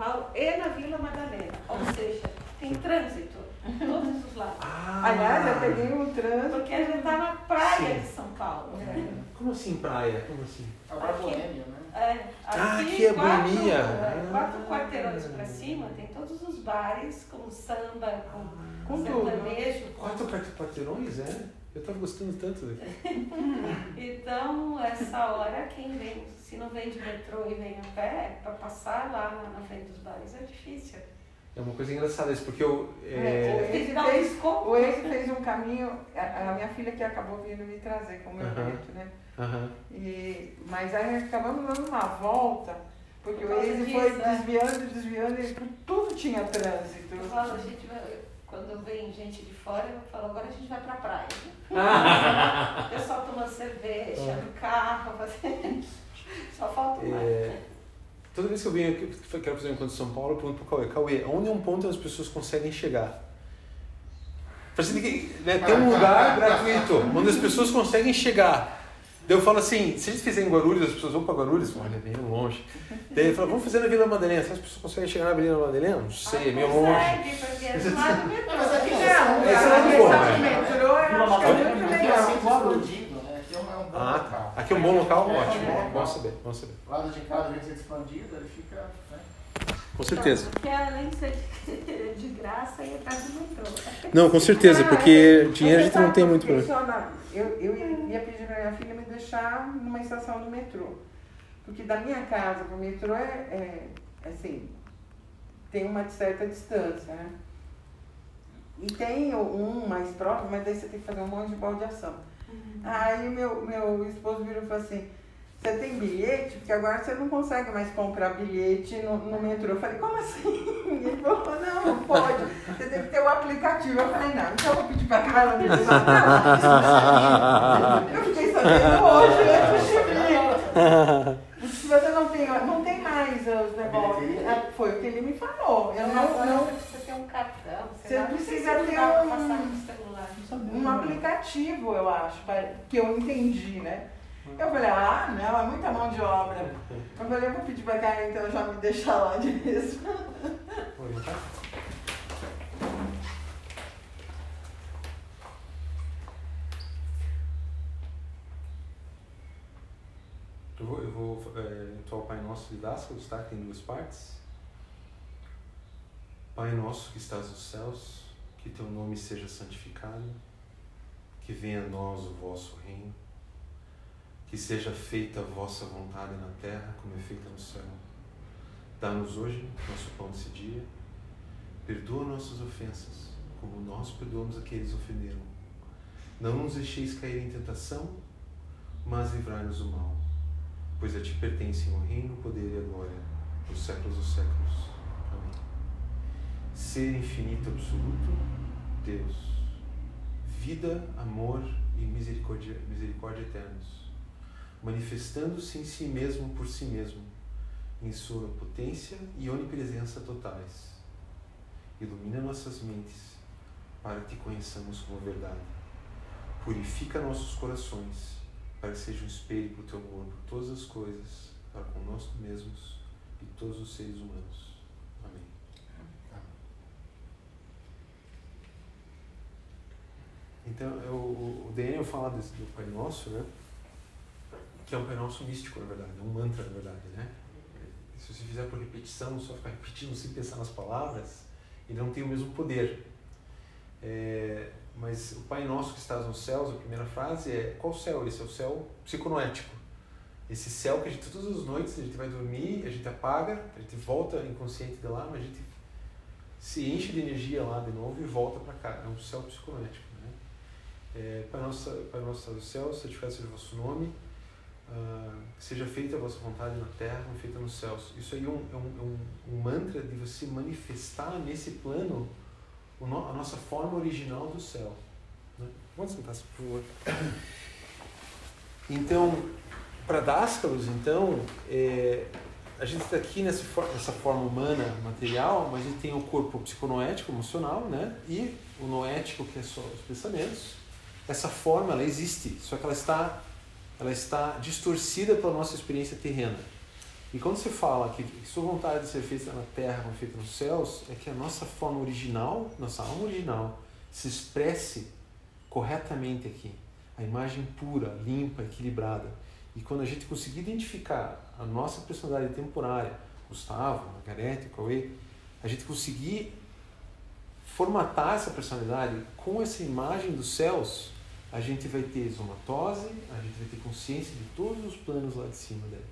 Paulo e na Vila Madalena. Ou seja, tem trânsito todos os lados. Ah, Aliás, eu peguei um trânsito. Porque a gente está na praia Sim. de São Paulo. É. Como assim praia? Como assim? Agora boêmio, né? É, Ah, aqui aqui é quatro, boemia. é, quatro Ah. quarteirões pra cima tem todos os bares com samba, com, Com tudo. sertanejo. com- Quatro quart- quarteirões, é? Eu tava gostando tanto daqui. Então, essa hora, quem vem, se não vem de metrô e vem a pé, para passar lá na frente dos bares é difícil. É uma coisa engraçada isso, porque eu. É, É, dar um fez-. O ex fez um caminho, a, a minha filha que acabou vindo me trazer com o meu neto, né? aham. E, mas aí acabamos dando uma volta, porque Por o ex disso, foi né? desviando, desviando, e tudo tinha trânsito. Eu falo, a gente vai- quando vem gente de fora, eu falo, agora a gente vai pra praia. O pessoal tomando cerveja, no carro, fazendo. Só falta o mar. É, toda vez que eu venho aqui, eu quero fazer um encontro em São Paulo, eu pergunto pro Cauê, Cauê, onde é um ponto onde as pessoas conseguem chegar? Ter que né, ter um lugar gratuito, onde as pessoas conseguem chegar. Daí eu falo assim, se a gente fizer em Guarulhos, as pessoas vão para Guarulhos, olha, é meio longe. Daí eu falo, vamos fazer na Vila Madalena. Será que as pessoas conseguem chegar na Vila Madalena? Não sei, é meio longe. Consegue, porque é do lado do metrô. Mas aqui Não, não, Esse é muito bom, questão né? de é muito é né? É um, é bom Ah, local. tá. Aqui é um bom local? Ótimo. Bom saber, bom saber. O lado de casa, de ser expandido, ele fica. Né? Com certeza. Porque além de ser de, de graça, ia estar do metrô. Não, com certeza, porque dinheiro a gente não tem muito pra problema. Eu, eu ia, ia pedir pra minha filha me deixar numa estação do metrô. Porque da minha casa pro metrô é, é assim, tem uma certa distância, né? E tem um mais próximo, mas daí você tem que fazer um monte de baldeação. Aí o meu, meu esposo virou e falou assim, você tem bilhete? Porque agora você não consegue mais comprar bilhete no, no metrô. Eu falei, como assim? Ele falou, não, não pode. Você tem que ter o aplicativo. Eu falei, não, então eu vou pedir pra Carla me levar. Eu fiquei sabendo hoje, vir. Se você não tem, não tem mais os negócios. Ah, Foi o que ele me falou. Eu não, não, Você tem um cartão, Você precisa ter um- um aplicativo, eu acho, que eu entendi, né? Eu falei, ah, não, é muita mão de obra. Eu falei, eu vou pedir pra Carla então já me deixar lá de mesmo. Eu vou, eu vou é, entoar o Pai Nosso de Dascalos, tá? Tem duas partes. Pai Nosso que estás nos céus, que teu nome seja santificado, que venha a nós o vosso reino, que seja feita a vossa vontade na terra como é feita no céu. Dá-nos hoje nosso pão desse dia, perdoa nossas ofensas, como nós perdoamos a que ofenderam. Não nos deixeis cair em tentação, mas livrai-nos do mal pois a ti pertencem o reino, o poder e a glória, por séculos dos séculos. Amém. Ser infinito absoluto, Deus, vida, amor e misericórdia, misericórdia eternos, manifestando-se em si mesmo por si mesmo, em sua potência e onipresença totais. Ilumina nossas mentes para que conheçamos como verdade. Purifica nossos corações para que seja um espelho para o teu amor por todas as coisas, para conosco mesmos e todos os seres humanos. Amém. Então, o Daniel fala do Pai Nosso, né? Que é um Pai Nosso místico, na verdade, é um mantra, na verdade, né? Se você fizer por repetição, só ficar repetindo sem pensar nas palavras, ele não tem o mesmo poder. É, mas o Pai Nosso que estás nos céus, a primeira frase é qual céu? Esse é o céu psiconoético. Esse céu que a gente todas as noites a gente vai dormir, a gente apaga, a gente volta inconsciente de lá, mas a gente se enche de energia lá de novo e volta para cá. É um céu psiconético. Né? É, Pai Nosso, Pai Nosso nos céus, santificado seja o vosso nome, ah, seja feita a vossa vontade na terra, como feita nos céus. Isso aí é um, é um, é um, um mantra de você manifestar nesse plano a nossa forma original do céu. Né? Vamos sentar, por favor. Então, para Dascalos, então, é, a gente está aqui nessa, nessa forma humana, material, mas a gente tem o corpo psiconoético, emocional, né? E o noético, que é só os pensamentos. Essa forma, ela existe, só que ela está, ela está distorcida pela nossa experiência terrena. E quando você fala que, que sua vontade de ser feita na terra como feita nos céus, é que a nossa forma original, nossa alma original, se expresse corretamente aqui. A imagem pura, limpa, equilibrada. E quando a gente conseguir identificar a nossa personalidade temporária, Gustavo, Margarete, Cauê, a gente conseguir formatar essa personalidade com essa imagem dos céus, a gente vai ter somatose, a gente vai ter consciência de todos os planos lá de cima dele.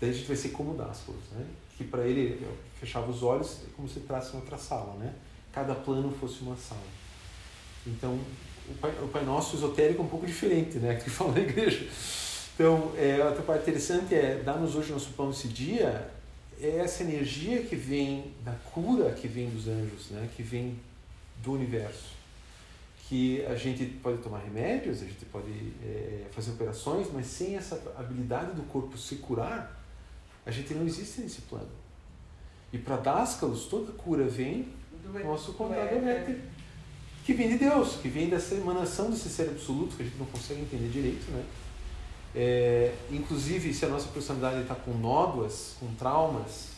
Daí a gente vai ser como Dasclos, né? Que para ele, fechava os olhos é como se entrasse em outra sala, né? Cada plano fosse uma sala. Então, o Pai, o pai Nosso esotérico é um pouco diferente, né? Que fala na igreja. Então, é, outra parte interessante é, dar-nos hoje nosso pão esse dia, é essa energia que vem da cura que vem dos anjos, né? Que vem do universo. Que a gente pode tomar remédios, a gente pode é, fazer operações, mas sem essa habilidade do corpo se curar, a gente não existe nesse plano. E para Dáscalos, toda cura vem do nosso contato que vem de Deus, que vem dessa emanação desse ser absoluto que a gente não consegue entender direito, né? É, inclusive, se a nossa personalidade está com nódoas, com traumas,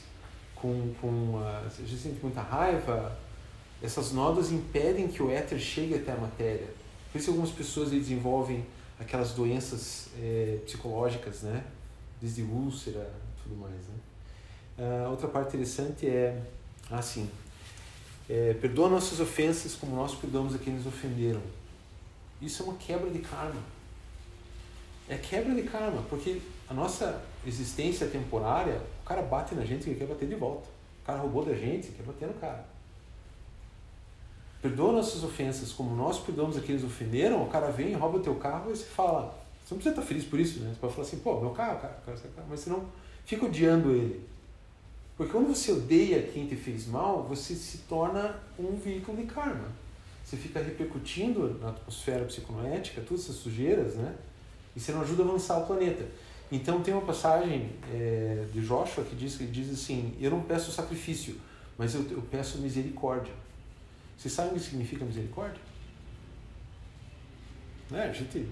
com, com uh, a gente sente muita raiva, essas nódoas impedem que o éter chegue até a matéria. Por isso algumas pessoas desenvolvem aquelas doenças é, psicológicas, né? Desde úlcera, tudo mais. Né? Uh, outra parte interessante é assim: é, perdoa nossas ofensas como nós perdoamos a quem nos ofenderam. Isso é uma quebra de karma. É quebra de karma, porque a nossa existência temporária, o cara bate na gente e quer bater de volta. O cara roubou da gente, quer bater no cara. Perdoa nossas ofensas como nós perdoamos a quem nos ofenderam. O cara vem, rouba teu carro e você fala. Você não precisa estar feliz por isso, né? Você pode falar assim, pô, meu carro, cara, mas você não fica odiando ele. Porque quando você odeia quem te fez mal, você se torna um veículo de karma. Você fica repercutindo na atmosfera psiconoética todas essas sujeiras, né? E você não ajuda a avançar o planeta. Então tem uma passagem é, de Joshua que diz, que diz assim: Eu não peço sacrifício, mas eu, eu peço misericórdia. Vocês sabem o que significa misericórdia? Né? A gente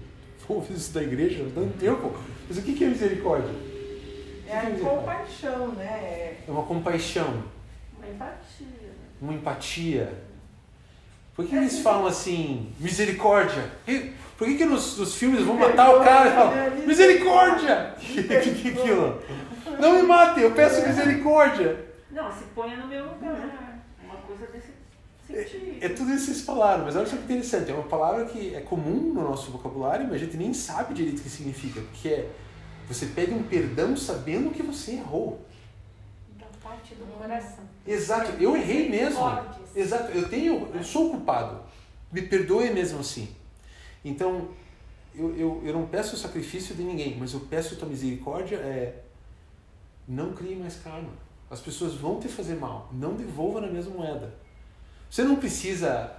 ouve isso da igreja há tanto tempo. Mas o que é misericórdia? É a compaixão, né? É uma compaixão. Uma empatia. Uma empatia. Por que eles falam assim, misericórdia? Por que, que nos, nos filmes vão matar o cara e falam, misericórdia? O que, que, que é aquilo? Não me mate, eu peço misericórdia. Não, se ponha no meu lugar. Uma coisa desse. É, é tudo isso que vocês falaram, mas olha só que interessante. É uma palavra que é comum no nosso vocabulário, mas a gente nem sabe direito o que significa. Porque é você pede um perdão sabendo que você errou. Da parte do coração. Exato, eu errei mesmo. Exato, eu tenho, eu sou culpado. Me perdoe mesmo assim. Então, eu, eu, eu não peço o sacrifício de ninguém, mas eu peço a tua misericórdia é não crie mais karma. As pessoas vão te fazer mal, não devolva na mesma moeda. Você não precisa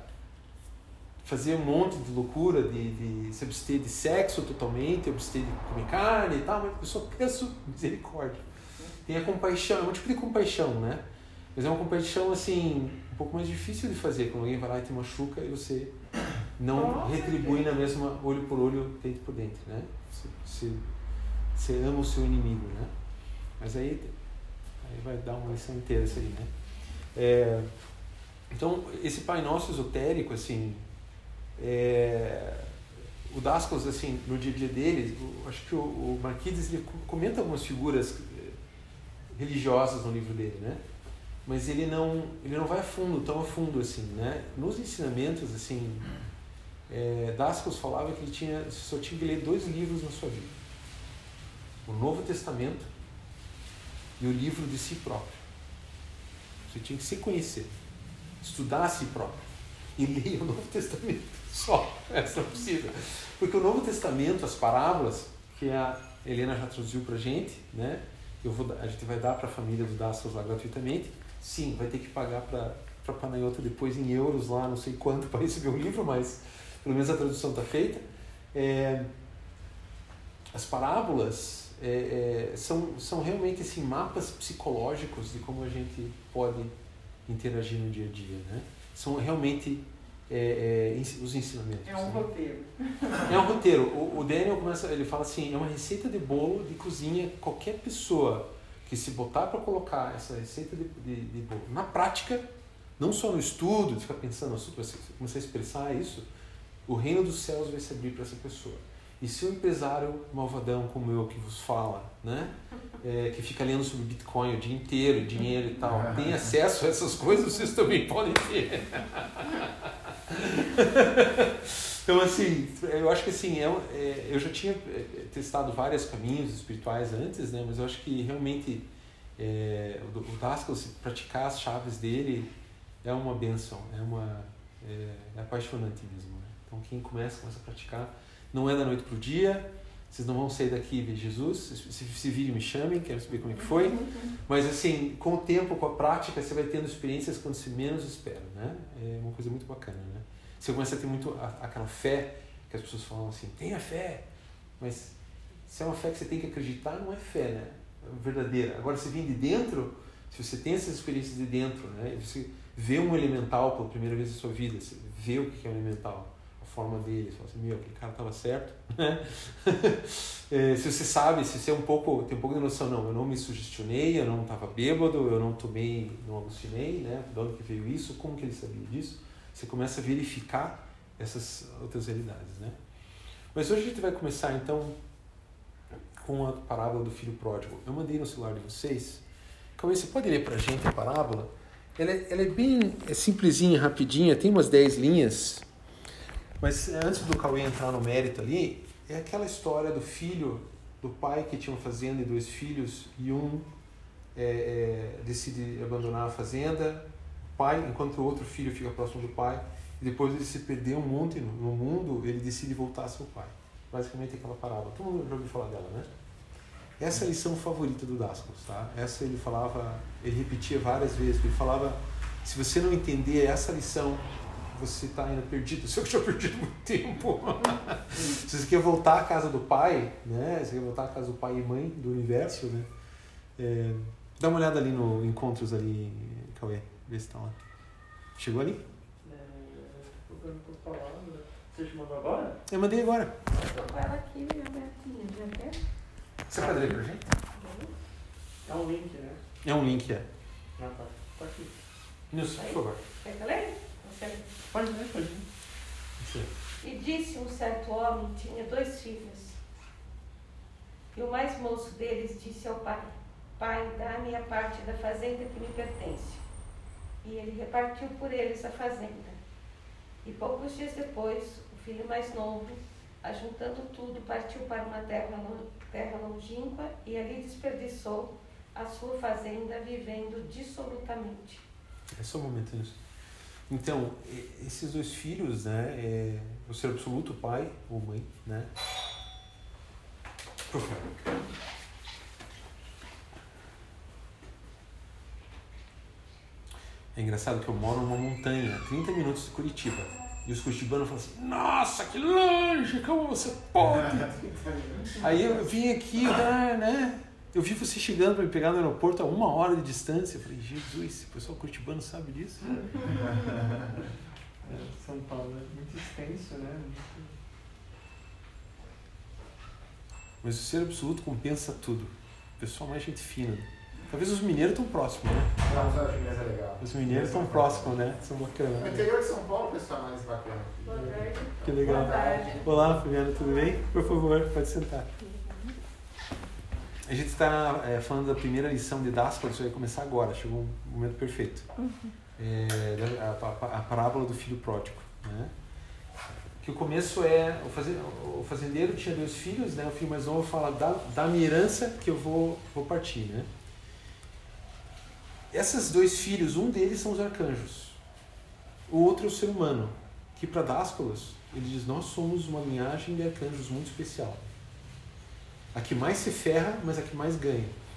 fazer um monte de loucura, de, de se abster de sexo totalmente, abster de comer carne e tal, mas eu só peço misericórdia. Tem a compaixão, é um tipo de compaixão, né? Mas é uma compaixão, assim, um pouco mais difícil de fazer, quando alguém vai lá e te machuca e você não retribui na mesma olho por olho, dente por dente, né? Você, você, você ama o seu inimigo, né? Mas aí, aí vai dar uma lição inteira isso aí, né? É, então, esse Pai Nosso esotérico, assim, é, o Dascos, assim, no dia a dia dele, acho que o, o Marquides ele comenta algumas figuras eh, religiosas no livro dele, né? Mas ele não, ele não vai a fundo, tão a fundo assim, né? Nos ensinamentos, assim, é, Dascos falava que ele tinha, só tinha que ler dois livros na sua vida: o Novo Testamento e o livro de si próprio. Você tinha que se conhecer, estudar a si próprio e ler o Novo Testamento. Só, essa não precisa. Porque o Novo Testamento, as parábolas, que a Helena já traduziu para gente, né? Eu vou, a gente vai dar para a família do Dassos lá gratuitamente. Sim, vai ter que pagar para Panayota depois em euros lá, não sei quanto, para receber o livro, mas pelo menos a tradução está feita. É, as parábolas é, é, são, são realmente assim, mapas psicológicos de como a gente pode interagir no dia a dia. Né? São realmente é, é, os ensinamentos. É um né? roteiro. É um roteiro. O, o, Daniel começa, ele fala assim, é uma receita de bolo de cozinha qualquer pessoa que se botar para colocar essa receita de, de, de bolo na prática, não só no estudo, de ficar pensando, você começar a expressar isso, o reino dos céus vai se abrir para essa pessoa. E se o empresário malvadão como eu que vos fala, né, é, que fica lendo sobre Bitcoin o dia inteiro, dinheiro e tal, tem acesso a essas coisas, vocês também podem ter. então, assim, eu acho que assim, é, é, eu já tinha é, testado vários caminhos espirituais antes, né, mas eu acho que realmente é, o, o Daskal, se praticar as chaves dele, é uma benção, é, uma, é, é apaixonante mesmo. Né? Então, quem começa, começa a praticar, não é da noite para o dia, vocês não vão sair daqui e ver Jesus. Se, se virem, me chamem, quero saber como é que foi. Mas, assim, com o tempo, com a prática, você vai tendo experiências quando você menos espera, né? É uma coisa muito bacana, né? Você começa a ter muito aquela fé que as pessoas falam assim, tenha fé. Mas se é uma fé que você tem que acreditar, não é fé, né? É verdadeira. Agora, se vem de dentro, se você tem essas experiências de dentro, né? Você vê um elemental pela primeira vez na sua vida, você vê o que é um elemental forma dele, você fala assim, meu, aquele cara estava certo, né? é, se você sabe, se você é um pouco, tem um pouco de noção, não, eu não me sugestionei, eu não estava bêbado, eu não tomei, não alucinei, né? De onde que veio isso, como que ele sabia disso? Você começa a verificar essas outras realidades, né? Mas hoje a gente vai começar, então, com a parábola do filho pródigo. Eu mandei no celular de vocês. Cauê, você pode ler para a gente a parábola? Ela é, ela é bem é simplesinha, rapidinha, tem umas 10 linhas. Mas eh, antes do Cauê entrar no mérito ali, é aquela história do filho, do pai que tinha uma fazenda e dois filhos, e um é, é, decide abandonar a fazenda, o pai, enquanto o outro filho fica próximo do pai, e depois ele se perdeu um monte no, mundo, ele decide voltar seu pai. Basicamente aquela parábola. Todo mundo já ouviu falar dela, né? Essa é a lição favorita do Dascos, tá? Essa ele falava, ele repetia várias vezes, ele falava, se você não entender essa lição, você está ainda perdido. Se eu já perdi muito tempo. Se você quer voltar à casa do pai, né? Se você quer voltar à casa do pai e mãe do universo, né? É, dá uma olhada ali no Encontros ali, Cauê. Vê se está lá. Chegou ali? É, você te mandou agora? Eu mandei agora. Estou com ela aqui. Já quer? Você pode ler pra gente? É um link, né? É um link, é. Ah, tá. Tá aqui. Nilson, por favor. Quer que eu leia? Pode ler, pode ler. E disse um certo homem, tinha dois filhos. E o mais moço deles disse ao pai: Pai, dá-me a parte da fazenda que me pertence. E ele repartiu por eles a fazenda. E poucos dias depois, o filho mais novo, ajuntando tudo, partiu para uma terra, terra longínqua e ali desperdiçou a sua fazenda, vivendo dissolutamente. É só um momento, isso. Então, esses dois filhos, né, é, o ser absoluto, pai ou mãe, né? Por favor. É engraçado que eu moro numa montanha, 30 minutos de Curitiba. E os curitibanos falam assim, nossa, que longe, como você pode? Aí eu vim aqui, né? Eu vi você chegando para me pegar no aeroporto a uma hora de distância. Eu falei, Jesus, o pessoal curitibano sabe disso? é, São Paulo é muito extenso, né? Mas o ser absoluto compensa tudo. O pessoal mais gente fina. Talvez os mineiros estão próximos, né? Não, os mineiros é legal. Os mineiros estão próximos, né? São bacanas. No interior de São Paulo, o pessoal mais bacana. Boa tarde. Que legal. Boa tarde. Olá, Fabiana, tudo bem? Por favor, pode sentar. A gente está é, falando da primeira lição de Daskal, isso vai começar agora, chegou um momento perfeito. É, a, a, a, parábola do filho pródigo. Né? Que o começo é: o, o fazendeiro tinha dois filhos, né? o filho mais novo fala: dá, dá minha herança que eu vou, vou partir. Né? Esses dois filhos, um deles são os arcanjos, o outro é o ser humano, que para Dáscolos, ele diz: nós somos uma linhagem de arcanjos muito especial. A que mais se ferra, mas a que mais ganha.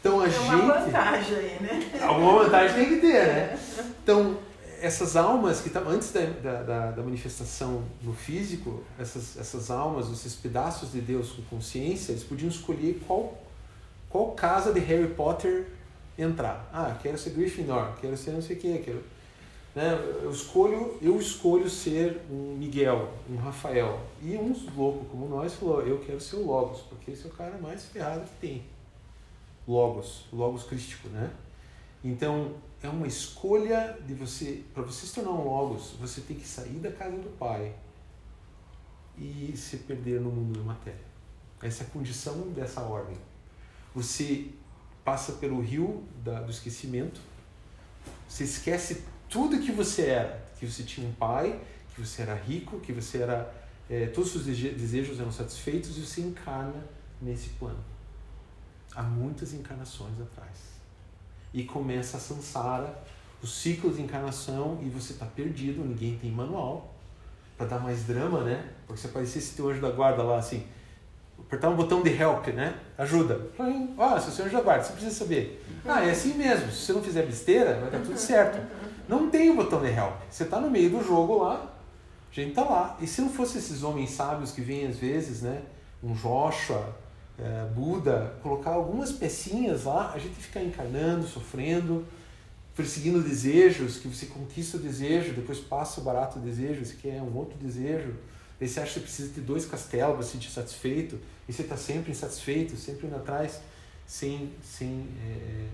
então a é gente. uma vantagem aí, né? Alguma vantagem tem que ter, né? Então, essas almas que estavam antes da, da, da, manifestação no físico, essas, essas almas, esses pedaços de Deus com consciência, eles podiam escolher qual, qual casa de Harry Potter entrar. Ah, quero ser Gryffindor, quero ser não sei o que, quero. Né? Eu escolho, eu escolho ser um Miguel, um Rafael. E uns loucos como nós falou, eu quero ser o Logos, porque esse é o cara mais ferrado que tem. Logos, Logos crístico, né? Então, é uma escolha de você, para você se tornar um Logos, você tem que sair da casa do Pai e se perder no mundo da matéria. Essa é a condição dessa ordem. Você passa pelo rio da, do esquecimento, você esquece tudo que você era, que você tinha um pai, que você era rico, que você era é, todos os desejos eram satisfeitos e você encarna nesse plano. Há muitas encarnações atrás. E começa a samsara, os ciclos de encarnação e você está perdido, ninguém tem manual para dar mais drama, né? Porque se aparecesse teu anjo da guarda lá assim, apertar um botão de help, né? Ajuda. Ó, oh, seu anjo da guarda, você precisa saber. Ah, é assim mesmo. Se você não fizer besteira, vai dar tudo certo. Não tem o botão de help. Você está no meio do jogo lá, a gente está lá. E se não fosse esses homens sábios que vêm às vezes, né? Um Joshua, é, Buda, colocar algumas pecinhas lá, a gente fica encarnando, sofrendo, perseguindo desejos, que você conquista o desejo, depois passa o barato desejo, você quer um outro desejo. Daí você acha que precisa ter dois castelos para se sentir satisfeito, e você está sempre insatisfeito, sempre indo atrás, sem, sem é,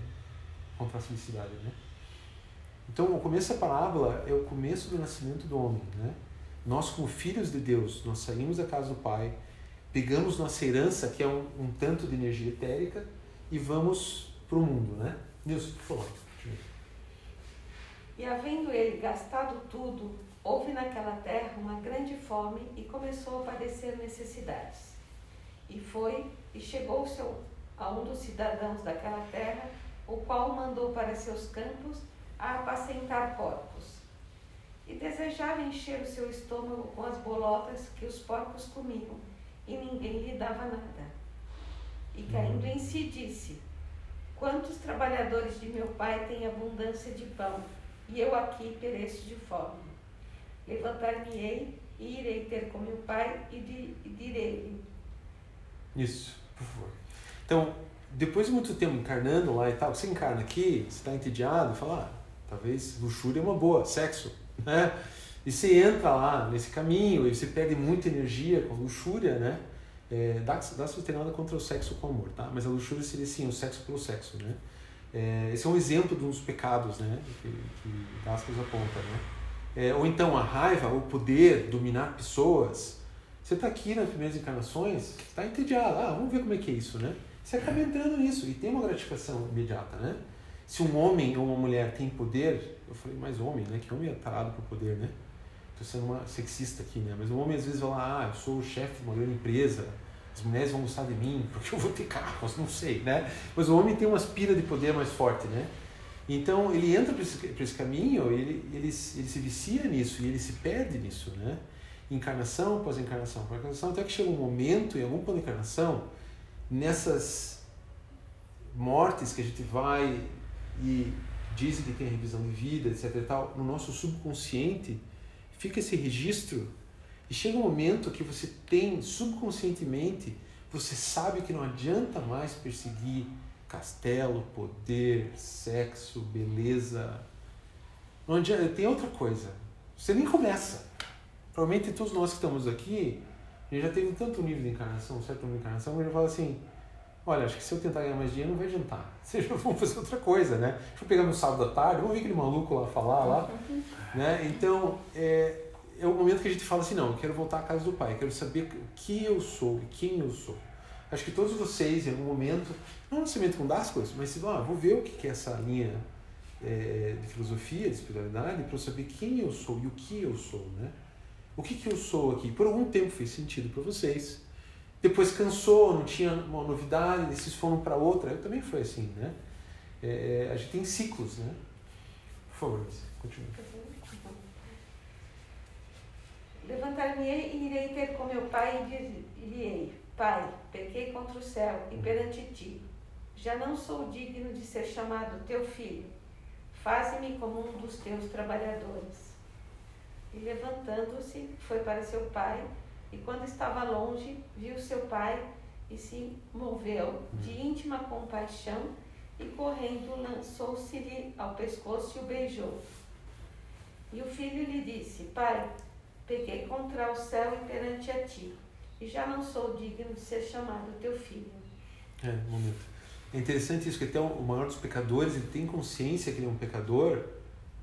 encontrar felicidade, né? Então, o começo da parábola é o começo do nascimento do homem. Né? Nós, como filhos de Deus, nós saímos da casa do Pai, pegamos nossa herança, que é um, um tanto de energia etérica, e vamos para o mundo. Né? Nilson, por favor. E havendo ele gastado tudo, houve naquela terra uma grande fome e começou a padecer necessidades. E foi e chegou seu, a um dos cidadãos daquela terra, o qual mandou para seus campos a apacentar porcos. E desejava encher o seu estômago com as bolotas que os porcos comiam, e ninguém lhe dava nada. E caindo em si disse: Quantos trabalhadores de meu pai têm abundância de pão, e eu aqui pereço de fome? Levantar-me-ei e irei ter com meu pai e, direi-lhe. Isso, por favor. Então, depois de muito tempo encarnando lá e tal, você encarna aqui, você está entediado, fala, ah, Talvez luxúria é uma boa, sexo, né? E você entra lá nesse caminho e você perde muita energia com luxúria, né? É, dá, dá tem nada contra o sexo com amor, tá? Mas a luxúria seria sim o sexo pelo sexo, né? É, esse é um exemplo de uns pecados, né? Que, que Dascos aponta, né? É, ou então a raiva, o poder dominar pessoas. Você está aqui nas primeiras encarnações, está entediado. Ah, vamos ver como é que é isso, né? Você acaba entrando nisso e tem uma gratificação imediata, né? Se um homem ou uma mulher tem poder, eu falei mais homem, né? Que homem é tarado por poder, né? Estou sendo uma sexista aqui, né? Mas o homem às vezes fala, ah, eu sou o chefe de uma grande empresa, as mulheres vão gostar de mim porque eu vou ter carros, não sei, né? Mas o homem tem uma aspira de poder mais forte, né? Então ele entra para esse, esse, caminho, ele, ele, ele se vicia nisso e ele se perde nisso, né? Encarnação após encarnação após encarnação, até que chega um momento, em algum ponto de encarnação, nessas mortes que a gente vai e dizem que tem revisão de vida, etc e tal, no nosso subconsciente fica esse registro e chega um momento que você tem subconscientemente, você sabe que não adianta mais perseguir castelo, poder, sexo, beleza. Não adianta, tem outra coisa. Você nem começa. Provavelmente todos nós que estamos aqui, já teve tanto nível de encarnação, certo nível de encarnação, que a gente fala assim, olha, acho que se eu tentar ganhar mais dinheiro não vai adiantar. Seja, vamos fazer outra coisa, né? Deixa eu pegar meu sábado à tarde, vamos ver aquele maluco lá falar lá. né? Então, é, é o momento que a gente fala assim, não, eu quero voltar à casa do pai, quero saber o que eu sou e quem eu sou. Acho que todos vocês, em algum momento, não necessariamente com das coisas, mas se ah, vou ver o que é essa linha é, de filosofia, de espiritualidade, para eu saber quem eu sou e o que eu sou, né? O que, que eu sou aqui? Por algum tempo fez sentido para vocês depois cansou, não tinha uma novidade, esses foram para outra. Eu também foi assim, né? É, é, a gente tem ciclos, né? Por favor, continue. Levantar-me-ei e irei ter com meu pai e direi: Pai, pequei contra o céu e perante ti. Já não sou digno de ser chamado teu filho. Faze-me como um dos teus trabalhadores. E levantando-se, foi para seu pai e quando estava longe, viu seu pai e se moveu de hum. íntima compaixão e correndo lançou-se-lhe ao pescoço e o beijou. E o filho lhe disse: Pai, pequei contra o céu e perante a ti, e já não sou digno de ser chamado teu filho. É, um momento. É interessante isso, que até o maior dos pecadores, ele tem consciência que ele é um pecador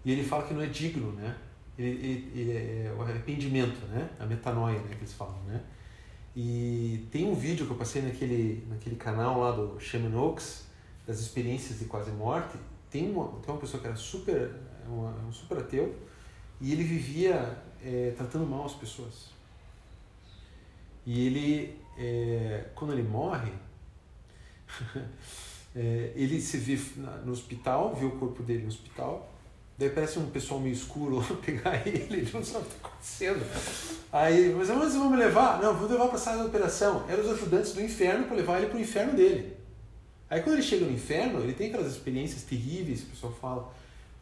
e ele fala que não é digno, né? Ele, ele, ele é o arrependimento, né? A metanoia, né? Que eles falam, né? E tem um vídeo que eu passei naquele, naquele canal lá do Shaman Oaks, das experiências de quase morte. Tem uma, tem uma pessoa que era super, uma, um super ateu e ele vivia é, tratando mal as pessoas. E ele, é, quando ele morre, é, ele se vê no hospital, vê o corpo dele no hospital, daí parece um pessoal meio escuro pegar ele, ele não sabe o que está acontecendo. Aí, mas onde vocês vão me levar? Não, vou levar para a sala de operação. Eram os ajudantes do inferno para levar ele para o inferno dele. Aí quando ele chega no inferno, ele tem aquelas experiências terríveis, o pessoal fala,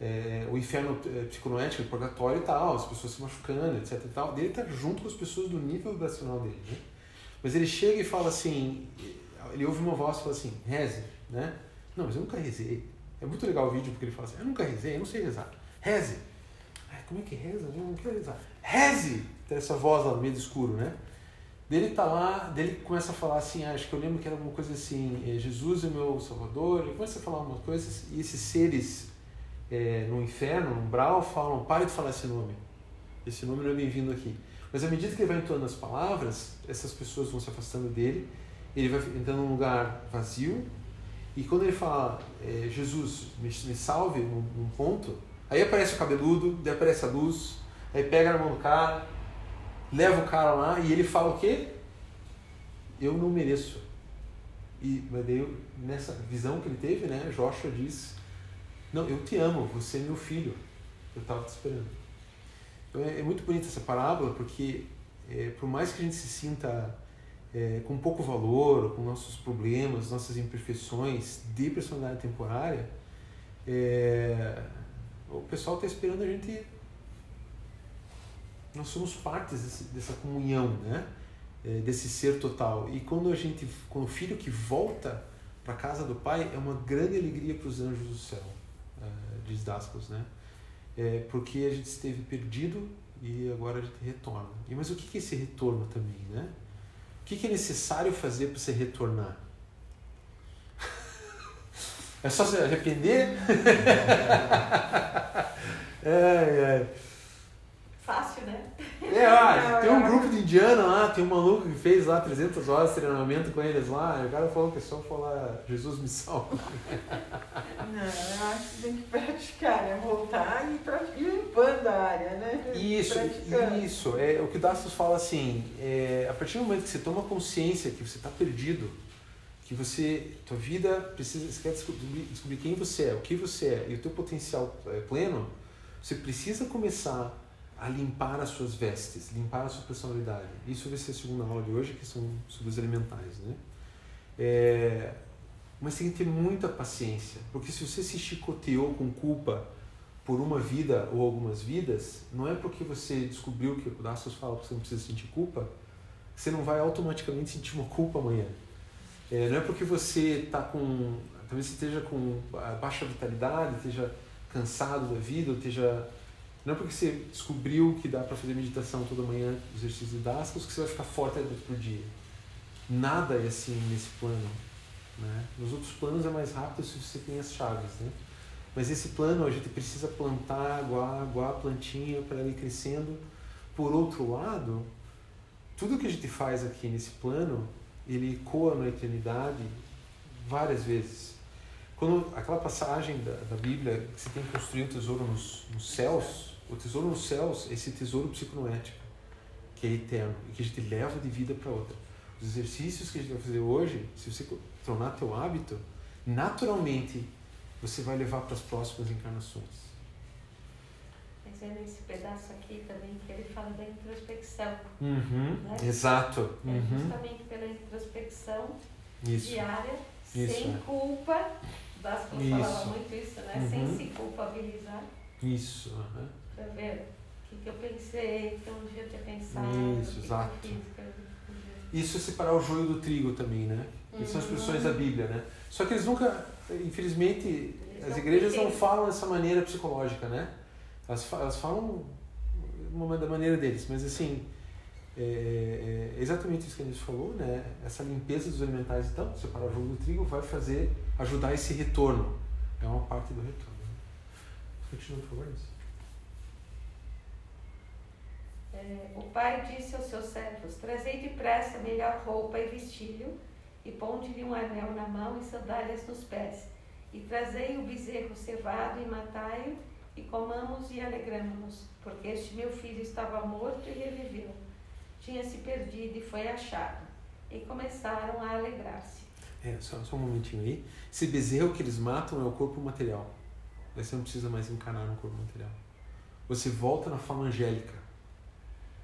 é, o inferno é, purgatório e tal, as pessoas se machucando, etc e tal. Ele está junto com as pessoas do nível vibracional dele, né? Mas ele chega e fala assim, ele ouve uma voz e fala assim, reze, né? Não, mas eu nunca rezei. É muito legal o vídeo porque ele fala assim, eu nunca rezei, eu não sei rezar. Reze. Ai, como é que reza? Eu não quero rezar. Reze! Tem essa voz lá no meio do escuro, né? Dele tá lá, dele começa a falar assim, ah, acho que eu lembro que era uma coisa assim, é, Jesus é meu Salvador, ele começa a falar umas coisas e esses seres é, no inferno, no umbral, falam, pare de falar esse nome. Esse nome não é bem-vindo aqui. Mas à medida que ele vai entoando as palavras, essas pessoas vão se afastando dele, ele vai entrando num lugar vazio, e quando ele fala, é, Jesus, me, me salve, num, num, ponto, aí aparece o cabeludo, daí aparece a luz, aí pega na mão do cara, leva o cara lá, e ele fala o quê? Eu não mereço. E mas daí, nessa visão que ele teve, né, Joshua diz, não, eu te amo, você é meu filho, eu estava te esperando. Então é, é, muito bonita essa parábola, porque é, por mais que a gente se sinta é, com pouco valor, com nossos problemas, nossas imperfeições de personalidade temporária, é, o pessoal está esperando a gente. Nós somos partes desse, dessa comunhão, né? É, desse ser total. E quando a gente, quando o filho que volta para casa do pai, é uma grande alegria para os anjos do céu, é, diz Dascos, né? É, porque a gente esteve perdido e agora a gente retorna. E mas o que é esse retorno também, né? Que, que é necessário fazer para você retornar? É só se arrepender? é, é. Fácil, né? É, tem um grupo de indiana lá, tem um maluco que fez lá 300 horas de treinamento com eles lá, e o cara falou que é só falar Jesus me salva. Não, eu acho que tem que praticar, né? Voltar e ir limpando a área, né? Isso, isso. É, o que o Dastos fala assim, é, a partir do momento que você toma consciência que você está perdido, que você, tua vida precisa, você quer descobrir, descobrir quem você é, o que você é e o teu potencial é pleno, você precisa começar a limpar as suas vestes, limpar a sua personalidade. Isso vai ser a segunda aula de hoje, que são sobre os elementais, né? É, mas tem que ter muita paciência, porque se você se chicoteou com culpa por uma vida ou algumas vidas, não é porque você descobriu que o Dastos fala que você não precisa sentir culpa, que você não vai automaticamente sentir uma culpa amanhã. É, não é porque você está com. talvez você esteja com baixa vitalidade, esteja cansado da vida, ou esteja não é porque você descobriu que dá para fazer meditação toda manhã, exercícios didáticos, que você vai ficar forte a por dia. Nada é assim nesse plano. Né? Nos outros planos é mais rápido se você tem as chaves. Né? Mas esse plano a gente precisa plantar, aguar, aguar a plantinha para ir crescendo. Por outro lado, tudo que a gente faz aqui nesse plano, ele ecoa na eternidade várias vezes. Quando aquela passagem da, da Bíblia que você tem que construir um tesouro nos, nos céus, o tesouro nos céus é esse tesouro psiconoético, que é eterno e que a gente leva de vida para outra. Os exercícios que a gente vai fazer hoje, se você tornar teu hábito, naturalmente você vai levar para as próximas encarnações. Mas é nesse pedaço aqui também que ele fala da introspecção. Uhum, né? Exato. É uhum. justamente pela introspecção isso. diária, isso, sem é. culpa. Dasco falava muito isso, né? Uhum. Sem se culpabilizar. Isso. Uhum. Pra ver o que, que eu pensei, que eu não devia ter pensado. Isso, que exato. Que Isso é separar o joio do trigo também, né? Uhum. São expressões da Bíblia, né? Só que eles nunca, infelizmente, eles as igrejas não falam dessa maneira psicológica, né? Elas, elas falam uma da maneira deles, mas assim, é, é, é exatamente isso que a gente falou, né? Essa limpeza dos elementais, então, separar o jogo do trigo vai fazer, ajudar esse retorno. É uma parte do retorno. Continua, por favor. É, o pai disse aos seus servos: Trazei depressa melhor roupa e vestilho, e ponde-lhe um anel na mão e sandálias nos pés. E trazei o bezerro cevado e matai-o, e comamos e alegramos-nos, porque este meu filho estava morto e reviveu. Tinha se perdido e foi achado. E começaram a alegrar-se. É, só, só um momentinho aí. Esse bezerro que eles matam é o corpo material. Você não precisa mais encarnar no corpo material. Você volta na forma angélica.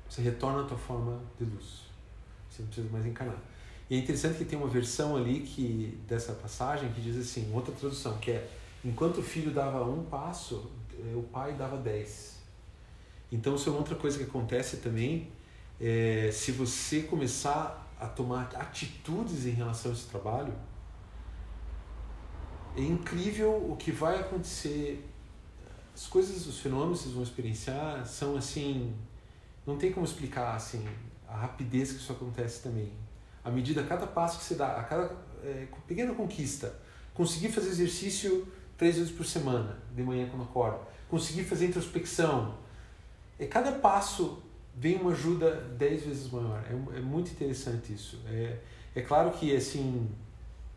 Você retorna à tua forma de luz. Você não precisa mais encarnar. E é interessante que tem uma versão ali que dessa passagem que diz assim, outra tradução, que é enquanto o filho dava um passo, eh, o pai dava dez. Então, isso é outra coisa que acontece também. É, se você começar a tomar atitudes em relação a esse trabalho, é incrível o que vai acontecer. As coisas, os fenômenos que vocês vão experienciar são assim, não tem como explicar assim a rapidez que isso acontece também. À medida, a cada passo que você dá, a cada é, pequena conquista, conseguir fazer exercício três vezes por semana, de manhã quando acorda, conseguir fazer introspecção, é cada passo vem uma ajuda dez vezes maior. É, é muito interessante isso. É, é claro que assim,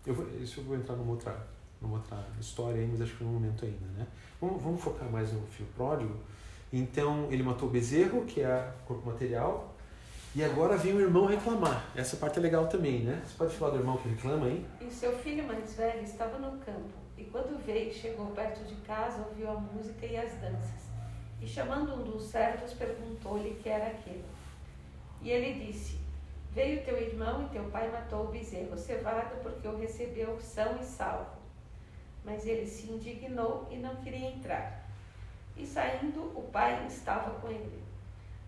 eu vou, isso eu vou entrar numa outra, numa outra história aí, mas acho que no momento ainda, né? Vamos, vamos focar mais no filho pródigo. Então ele matou o bezerro, que é o corpo material, e agora vem o irmão reclamar. Essa parte é legal também, né? Você pode falar do irmão que reclama aí? E seu filho mais velho estava no campo, e quando veio, chegou perto de casa, ouviu a música e as danças. E chamando um dos servos, perguntou-lhe que era aquilo. E ele disse: Veio teu irmão e teu pai matou o bezerro cevado porque o recebeu são e salvo. Mas ele se indignou e não queria entrar. E saindo, o pai estava com ele.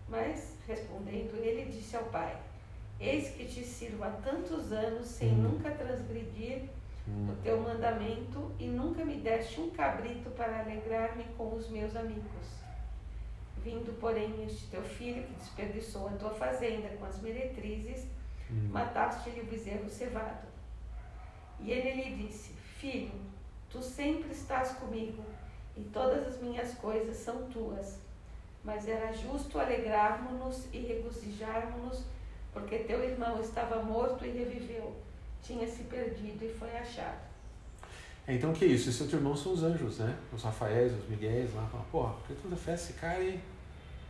Mas, respondendo, ele disse ao pai: Eis que te sirvo há tantos anos sem hum. nunca transgredir hum. o teu mandamento e nunca me deste um cabrito para alegrar-me com os meus amigos. Vindo, porém, este teu filho, que desperdiçou a tua fazenda com as meretrizes, hum. mataste-lhe o bezerro cevado. E ele lhe disse: Filho, tu sempre estás comigo, e todas as minhas coisas são tuas. Mas era justo alegrarmos-nos e regozijarmos-nos, porque teu irmão estava morto e reviveu, tinha se perdido e foi achado. É, então, que isso? Esses teus irmãos são os anjos, né? Os Rafaéis, os Miguéis lá. Falam, porra, por que toda festa esse cara aí?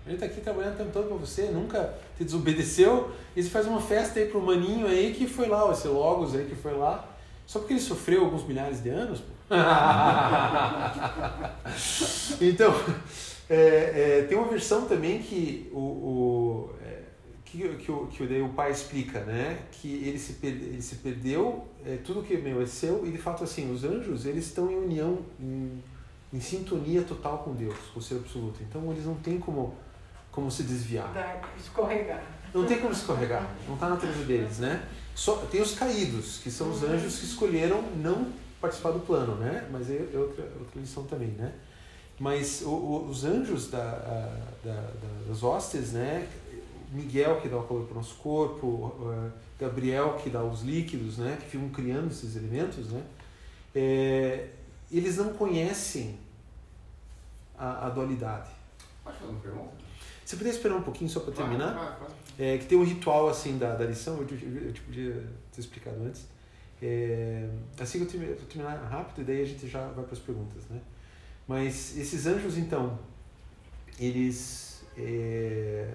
Ele tá aqui trabalhando o tempo todo pra você, nunca te desobedeceu. E você faz uma festa aí pro maninho aí que foi lá, esse Logos aí que foi lá. Só porque ele sofreu alguns milhares de anos, pô. Então, é, é, tem uma versão também que o, o é, que, que, o, que o, o pai explica, né? Que ele se, ele se perdeu, é, tudo que meu é seu, e de fato assim, os anjos eles estão em união, em, em sintonia total com Deus, com o ser absoluto. Então eles não têm como como se desviar. Escorregar. Não tem como escorregar, não está na natureza deles, né? Só, tem os caídos, que são os anjos que escolheram não participar do plano, né? Mas é outra, outra lição também, né? Mas o, o, os anjos da, a, da, das hostes, né? Miguel que dá o calor para o nosso corpo, Gabriel que dá os líquidos, né? Que ficam criando esses elementos, né? É, eles não conhecem a, a dualidade. Pode fazer uma pergunta? Você poderia esperar um pouquinho só para terminar? É, que tem um ritual assim da, da lição, eu, eu, eu te podia ter explicado antes. É, assim que eu terminar rápido, e daí a gente já vai para as perguntas, né? Mas esses anjos, então, eles é,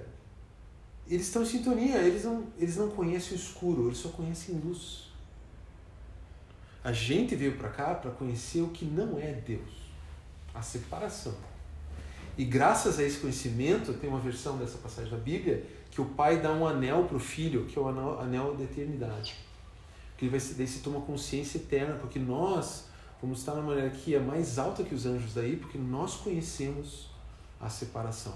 eles estão em sintonia, eles não, eles não conhecem o escuro, eles só conhecem luz. A gente veio para cá para conhecer o que não é Deus, a separação. E graças a esse conhecimento, tem uma versão dessa passagem da Bíblia que o pai dá um anel para o filho, que é o anel, anel da eternidade. Que vai, daí se toma consciência eterna, porque nós vamos estar numa hierarquia mais alta que os anjos daí, porque nós conhecemos a separação.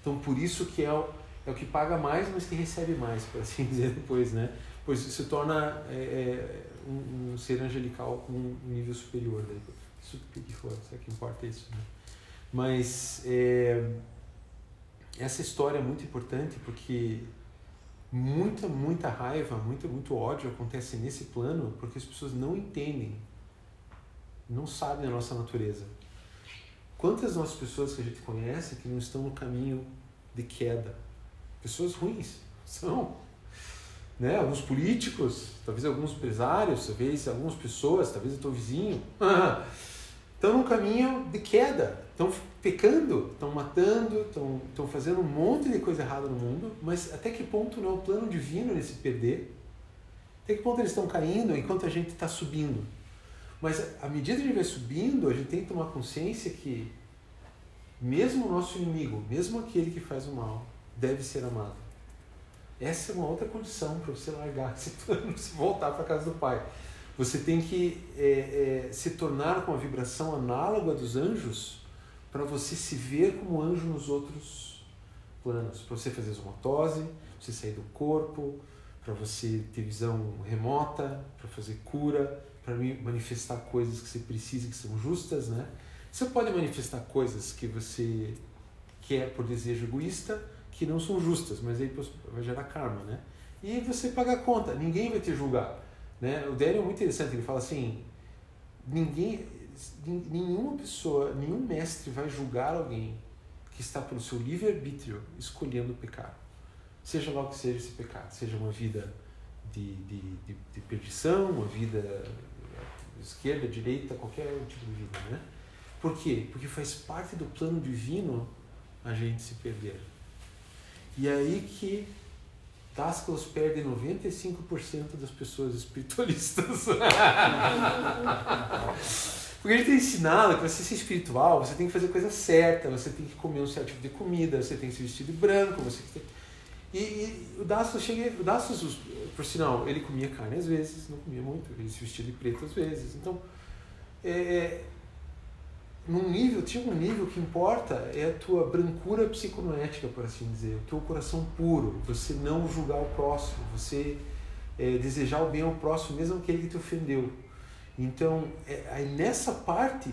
Então, por isso que é o, é o que paga mais, mas que recebe mais, por assim dizer depois, né? Pois se torna é, é, um, um, ser angelical com um nível superior. Daí. Isso que for, isso que importa é isso, né? Mas é, essa história é muito importante porque muita, muita raiva, muito, muito ódio acontece nesse plano porque as pessoas não entendem, não sabem a nossa natureza. Quantas nossas pessoas que a gente conhece que não estão no caminho de queda? Pessoas ruins, são. Né? Alguns políticos, talvez alguns empresários, talvez algumas pessoas, talvez o teu vizinho, estão no caminho de queda, estão pecando, estão matando, estão, estão fazendo um monte de coisa errada no mundo, mas até que ponto não é o plano divino eles se perder? Até que ponto eles estão caindo enquanto a gente está subindo? Mas à medida que a gente vai subindo, a gente tem que tomar consciência que mesmo o nosso inimigo, mesmo aquele que faz o mal, deve ser amado. Essa é uma outra condição para você largar esse plano, se voltar para a casa do Pai. Você tem que é, é, se tornar com a vibração análoga dos anjos para você se ver como anjo nos outros planos. Para você fazer esmatose, para você sair do corpo, para você ter visão remota, para fazer cura, para manifestar coisas que você precisa que são justas, né? Você pode manifestar coisas que você quer por desejo egoísta, que não são justas, mas aí vai gerar karma, né? E você paga a conta, ninguém vai te julgar, né? O Délio é muito interessante, ele fala assim, ninguém, nenhuma pessoa, nenhum mestre vai julgar alguém que está pelo seu livre-arbítrio escolhendo pecar. Seja lá o que seja esse pecado, seja uma vida de, de, de, de perdição, uma vida esquerda, direita, qualquer tipo de vida, né? Por quê? Porque faz parte do plano divino a gente se perder. E é aí que Dascalos perde 95% das pessoas espiritualistas. Porque a gente tem ensinado que você ser espiritual, você tem que fazer a coisa certa, você tem que comer um certo tipo de comida, você tem que se vestir de branco, você tem... E, e o Dastos chega, o Dastos, por sinal, ele comia carne às vezes, não comia muito, ele se vestia de preto às vezes. Então, é, é, num nível, tinha um nível que importa é a tua brancura psiconoética, por assim dizer, o teu coração puro, você não julgar o próximo, você é, desejar o bem ao próximo, mesmo aquele que te ofendeu. Então, é, nessa parte,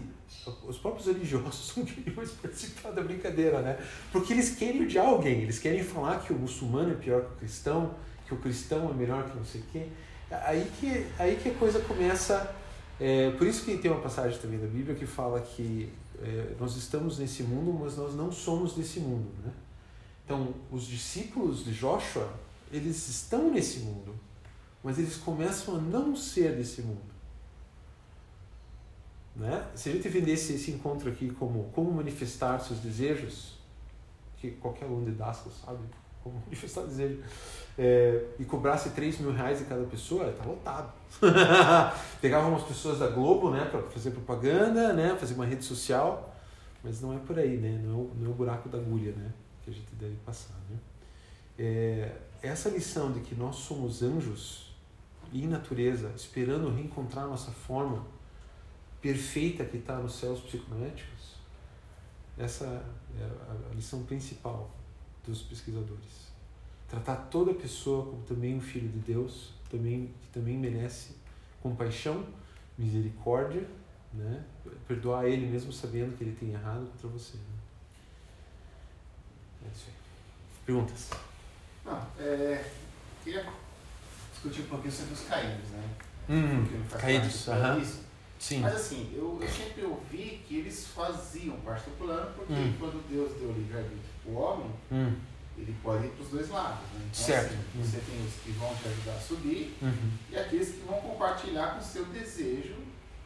os próprios religiosos não queriam mais participar da brincadeira, né? Porque eles querem odiar alguém, eles querem falar que o muçulmano é pior que o cristão, que o cristão é melhor que não sei o quê. Aí que, aí que a coisa começa. É, por isso que tem uma passagem também da Bíblia que fala que é, nós estamos nesse mundo, mas nós não somos desse mundo, né? Então, os discípulos de Joshua, eles estão nesse mundo, mas eles começam a não ser desse mundo. Né? Se a gente vendesse esse encontro aqui como como manifestar seus desejos, que qualquer um de Dasco sabe como manifestar desejo, é, e cobrasse 3 mil reais de cada pessoa, tá lotado. Pegava umas pessoas da Globo né, para fazer propaganda, né, fazer uma rede social, mas não é por aí, né, não é o, não é o buraco da agulha né, que a gente deve passar. Né? É, essa lição de que nós somos anjos e natureza, esperando reencontrar nossa forma perfeita que está nos céus psicométricos, essa é a lição principal dos pesquisadores. Tratar toda pessoa como também um filho de Deus, também, que também merece compaixão, misericórdia, né? perdoar ele mesmo sabendo que ele tem errado contra você. Né? É isso aí. Perguntas? Não, é, queria discutir um pouquinho sobre os caídos, né? Hum, caídos, aham. Sim. Mas assim, eu, eu sempre ouvi que eles faziam parte do plano, porque hum. quando Deus deu livre-arbítrio o homem, hum. ele pode ir para os dois lados. Né? Então, certo. Assim, hum. Você tem os que vão te ajudar a subir uhum. e aqueles que vão compartilhar com o seu desejo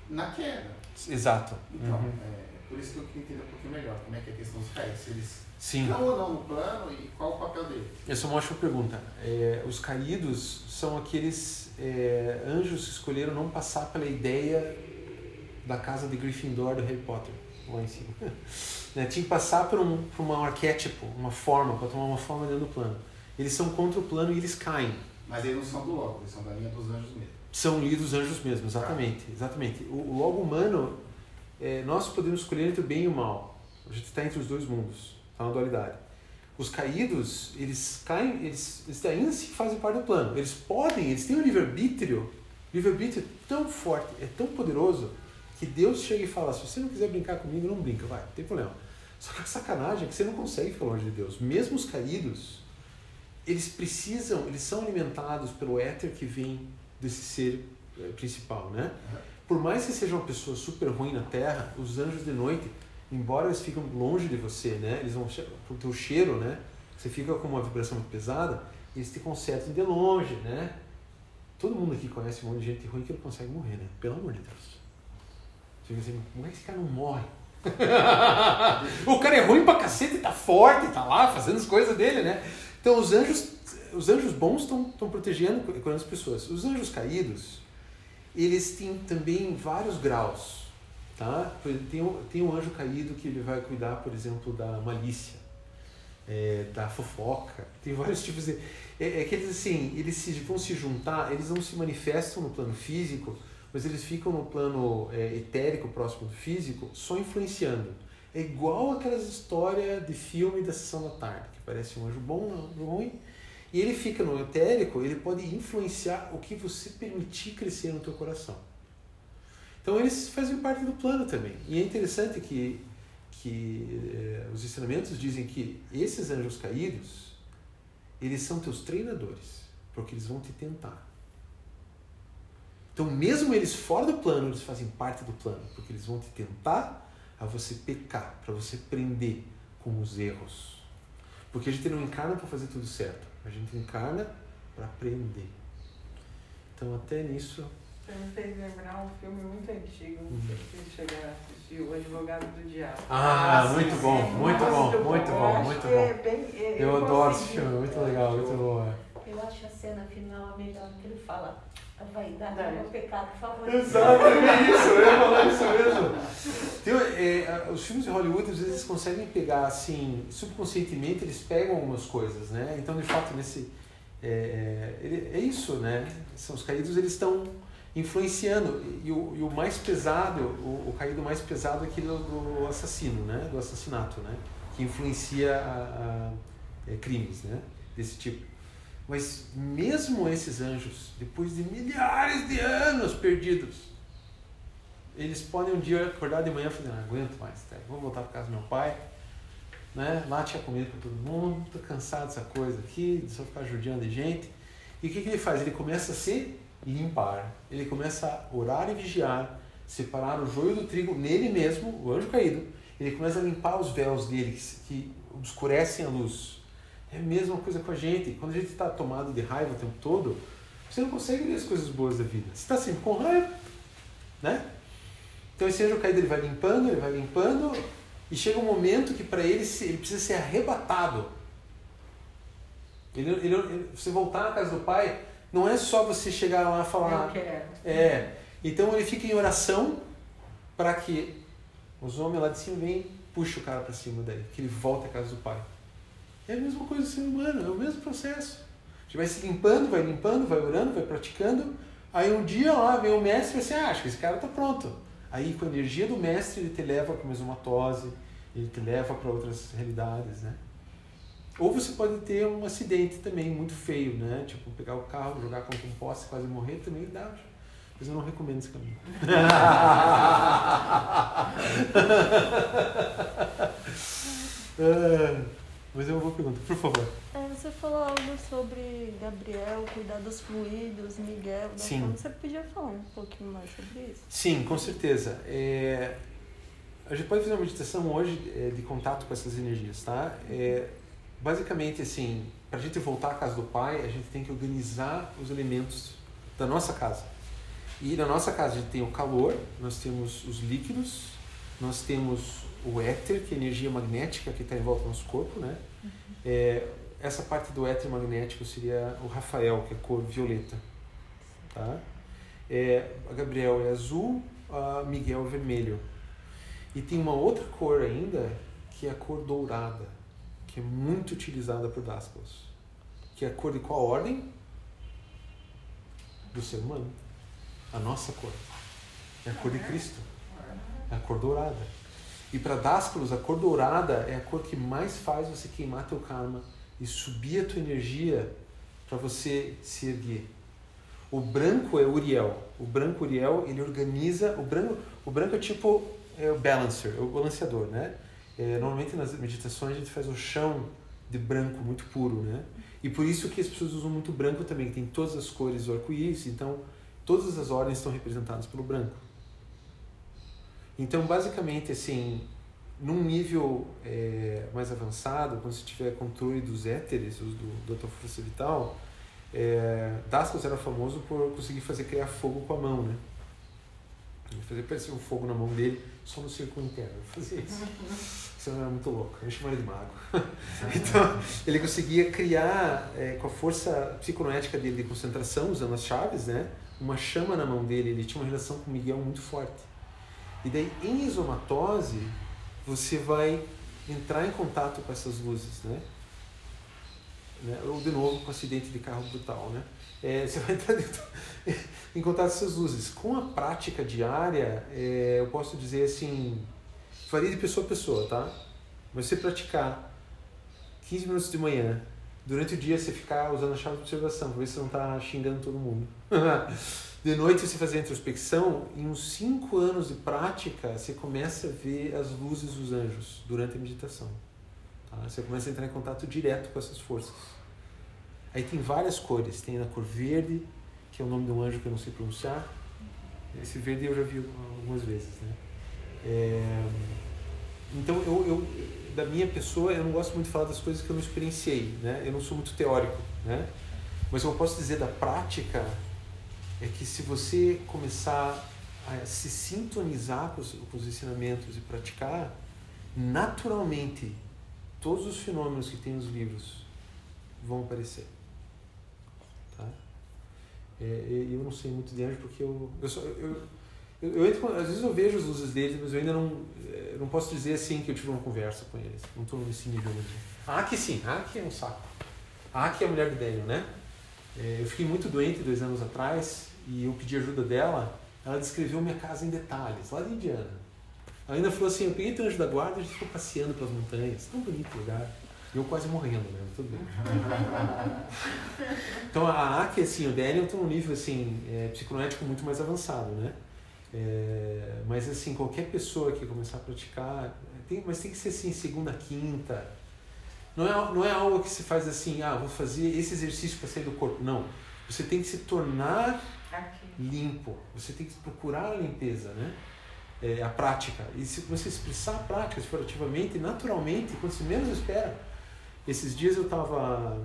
na queda. Exato. Então, uhum. é por isso que eu queria entender um pouquinho melhor como é que é a questão dos caídos. Se eles Sim. estão ou não no plano e qual o papel deles. Essa é uma pergunta. É, os caídos são aqueles é, anjos que escolheram não passar pela ideia da casa de Gryffindor do Harry Potter, lá em cima. né? Tinha que passar por um, por um arquétipo, uma forma, para tomar uma forma dentro do plano. Eles são contra o plano e eles caem. Mas eles não são do logo, eles são da linha dos anjos mesmo. São linha dos anjos mesmo, exatamente. exatamente. O, o logo humano, é, nós podemos escolher entre o bem e o mal. A gente está entre os dois mundos, está na dualidade. Os caídos, eles caem, eles, eles ainda se fazem parte do plano. Eles podem, eles têm um livre-arbítrio, livre-arbítrio tão forte, é tão poderoso, que Deus chega e fala: se você não quiser brincar comigo, não brinca, vai, não tem problema. Só que a sacanagem é que você não consegue ficar longe de Deus. Mesmo os caídos, eles precisam, eles são alimentados pelo éter que vem desse ser eh, principal, né? Por mais que seja uma pessoa super ruim na Terra, os anjos de noite, embora eles ficam longe de você, né? Eles vão pro teu cheiro, né? Você fica com uma vibração muito pesada, eles te consertam de longe, né? Todo mundo aqui conhece um monte de gente ruim que não consegue morrer, né? Pelo amor de Deus. Você fica assim, como é que esse cara não morre? o cara é ruim pra cacete, tá forte, tá lá fazendo as coisas dele, né? Então os anjos, os anjos bons estão protegendo as pessoas. Os anjos caídos, eles têm também vários graus, tá? Tem, tem um anjo caído que ele vai cuidar, por exemplo, da malícia, é, da fofoca. Tem vários tipos de... É, é que eles, assim, eles se, vão se juntar, eles não se manifestam no plano físico, mas eles ficam no plano é, etérico, próximo do físico, só influenciando. É igual aquelas histórias de filme da sessão da tarde, que parece um anjo bom, anjo ruim, e ele fica no etérico, ele pode influenciar o que você permitir crescer no teu coração. Então eles fazem parte do plano também. E é interessante que, que eh, os ensinamentos dizem que esses anjos caídos, eles são teus treinadores, porque eles vão te tentar. Então, mesmo eles fora do plano, eles fazem parte do plano, porque eles vão te tentar a você pecar, para você prender com os erros. Porque a gente não encarna para fazer tudo certo, a gente encarna para aprender. Então, até nisso. Você me fez lembrar um filme muito antigo, não sei se chegar a assistir, O Advogado do Diabo. Ah, ah muito, bom, muito, bom, muito bom, muito bom, muito bom. É bem, é, eu, eu adoro esse filme, muito legal, muito bom. É. Eu acho a cena final a melhor que ele fala é o meu pecado favorito. Exato, é isso, eu ia falar isso mesmo. Tem, é, os filmes de Hollywood, às vezes, conseguem pegar, assim, subconscientemente, eles pegam algumas coisas, né? Então, de fato, nesse... É, é, é isso, né? São os caídos, eles estão influenciando. E o, e o mais pesado, o, o, caído mais pesado é aquele do assassino, né? Do assassinato, né? Que influencia a, a, é, crimes, né? Desse tipo. Mas mesmo esses anjos, depois de milhares de anos perdidos, eles podem um dia acordar de manhã e falar, não aguento mais, tá? vou voltar para casa do meu pai, né? lá tinha comida para todo mundo, estou cansado dessa coisa aqui, de só ficar judiando de gente. E o que, que ele faz? Ele começa a se limpar, ele começa a orar e vigiar, separar o joio do trigo nele mesmo, o anjo caído, ele começa a limpar os véus dele que, que obscurecem a luz é a mesma coisa com a gente. Quando a gente está tomado de raiva o tempo todo, você não consegue ver as coisas boas da vida. Você está sempre com raiva, né? Então esse anjo caído ele vai limpando, ele vai limpando, e chega um momento que para ele ele precisa ser arrebatado. Ele, ele, ele, você voltar na casa do pai, não é só você chegar lá e falar. Eu quero. É. Então ele fica em oração para que os homens lá de cima venham puxa o cara para cima daí, que ele volte à casa do pai. É a mesma coisa do ser humano, é o mesmo processo. A gente vai se limpando, vai limpando, vai orando, vai praticando. Aí um dia lá vem o mestre e você assim, ah, acha que esse cara está pronto. Aí com a energia do mestre ele te leva para mesomatose, ele te leva para outras realidades, né? Ou você pode ter um acidente também muito feio, né? Tipo, pegar o carro, jogar com um poste, quase morrer, também dá. Mas eu não recomendo esse caminho. uh, Mas eu vou perguntar, por favor. É, você falou algo sobre Gabriel, cuidar dos fluidos, Miguel. Né? Sim. Então você podia falar um pouquinho mais sobre isso? Sim, com certeza. É, a gente pode fazer uma meditação hoje é, de contato com essas energias, tá? É, basicamente, assim, para a gente voltar à casa do Pai, a gente tem que organizar os elementos da nossa casa. E na nossa casa a gente tem o calor, nós temos os líquidos, nós temos o éter, que é a energia magnética que está em volta do nosso corpo, né? Uhum. É, essa parte do éter magnético seria o Rafael, que é cor violeta, tá? É, a Gabriel é azul, a Miguel é vermelho. E tem uma outra cor ainda, que é a cor dourada, que é muito utilizada por Dascals. Que é a cor de qual ordem? Do ser humano. A nossa cor. É a cor de Cristo. É a cor dourada. E para Dascalos, a cor dourada é a cor que mais faz você queimar teu karma e subir a tua energia para você se erguer. O branco é Uriel. O branco Uriel, ele organiza, o branco, o branco é tipo é o balancer, é o balanceador, né? É, normalmente nas meditações a gente faz o chão de branco muito puro, né? E por isso que as pessoas usam muito branco também, que tem todas as cores do arco-íris, então todas as ordens estão representadas pelo branco. Então, basicamente, assim, num nível é, mais avançado, quando você tiver controle dos éteres, do, do, da força vital, é, Dascos era famoso por conseguir fazer criar fogo com a mão, né? Ele fazia parecer um fogo na mão dele, só no círculo interno. Fazia isso. Isso era muito louco. A gente chama ele de mago. Então, ele conseguia criar, é, com a força psiconética dele de concentração, usando as chaves, né? Uma chama na mão dele. Ele tinha uma relação com Miguel muito forte. E daí, em isomatose, você vai entrar em contato com essas luzes, né? né? Ou, de novo, com acidente de carro brutal, né? É, você vai entrar dentro, em contato com essas luzes. Com a prática diária, é, eu posso dizer assim, varia de pessoa a pessoa, tá? Mas você praticar 15 minutos de manhã, durante o dia você ficar usando a chave de observação, para ver se você não está xingando todo mundo. de noite você fazer a introspecção, em uns 5 anos de prática, você começa a ver as luzes dos anjos durante a meditação. Tá? Você começa a entrar em contato direto com essas forças. Aí tem várias cores. Tem a cor verde, que é o nome de um anjo que eu não sei pronunciar. Esse verde eu já vi algumas vezes. Né? É... Então, eu, eu, da minha pessoa, eu não gosto muito de falar das coisas que eu não experienciei. Né? Eu não sou muito teórico. Né? Mas eu posso dizer da prática é que se você começar a se sintonizar com os, com os ensinamentos e praticar, naturalmente, todos os fenômenos que tem nos livros vão aparecer. Tá? É, eu não sei muito de anjo porque eu, eu, só, eu, eu, eu às vezes eu vejo as luzes deles, mas eu ainda não, eu não posso dizer assim que eu tive uma conversa com eles. Não estou nesse nível ainda. Ah, que sim, ah, que é um saco. Ah, que é a mulher do Daniel, né? É, eu fiquei muito doente dois anos atrás e eu pedi ajuda dela. Ela descreveu minha casa em detalhes, lá de Indiana. Ela ainda falou assim: eu peguei o anjo da guarda e a gente ficou passeando pelas montanhas. Tão bonito o lugar. Eu quase morrendo mesmo, tudo bem. então a Aki, assim, o Daniel tem um nível assim, é, psiconético muito mais avançado, né? É, mas assim, qualquer pessoa que começar a praticar, tem, mas tem que ser assim, segunda, quinta. Não é, não é algo que se faz assim, ah, vou fazer esse exercício para sair do corpo. Não. Você tem que se tornar Aqui. limpo. Você tem que procurar a limpeza, né? É, a prática. E se você expressar a prática, se for ativamente, naturalmente, quando você menos espera, esses dias eu estava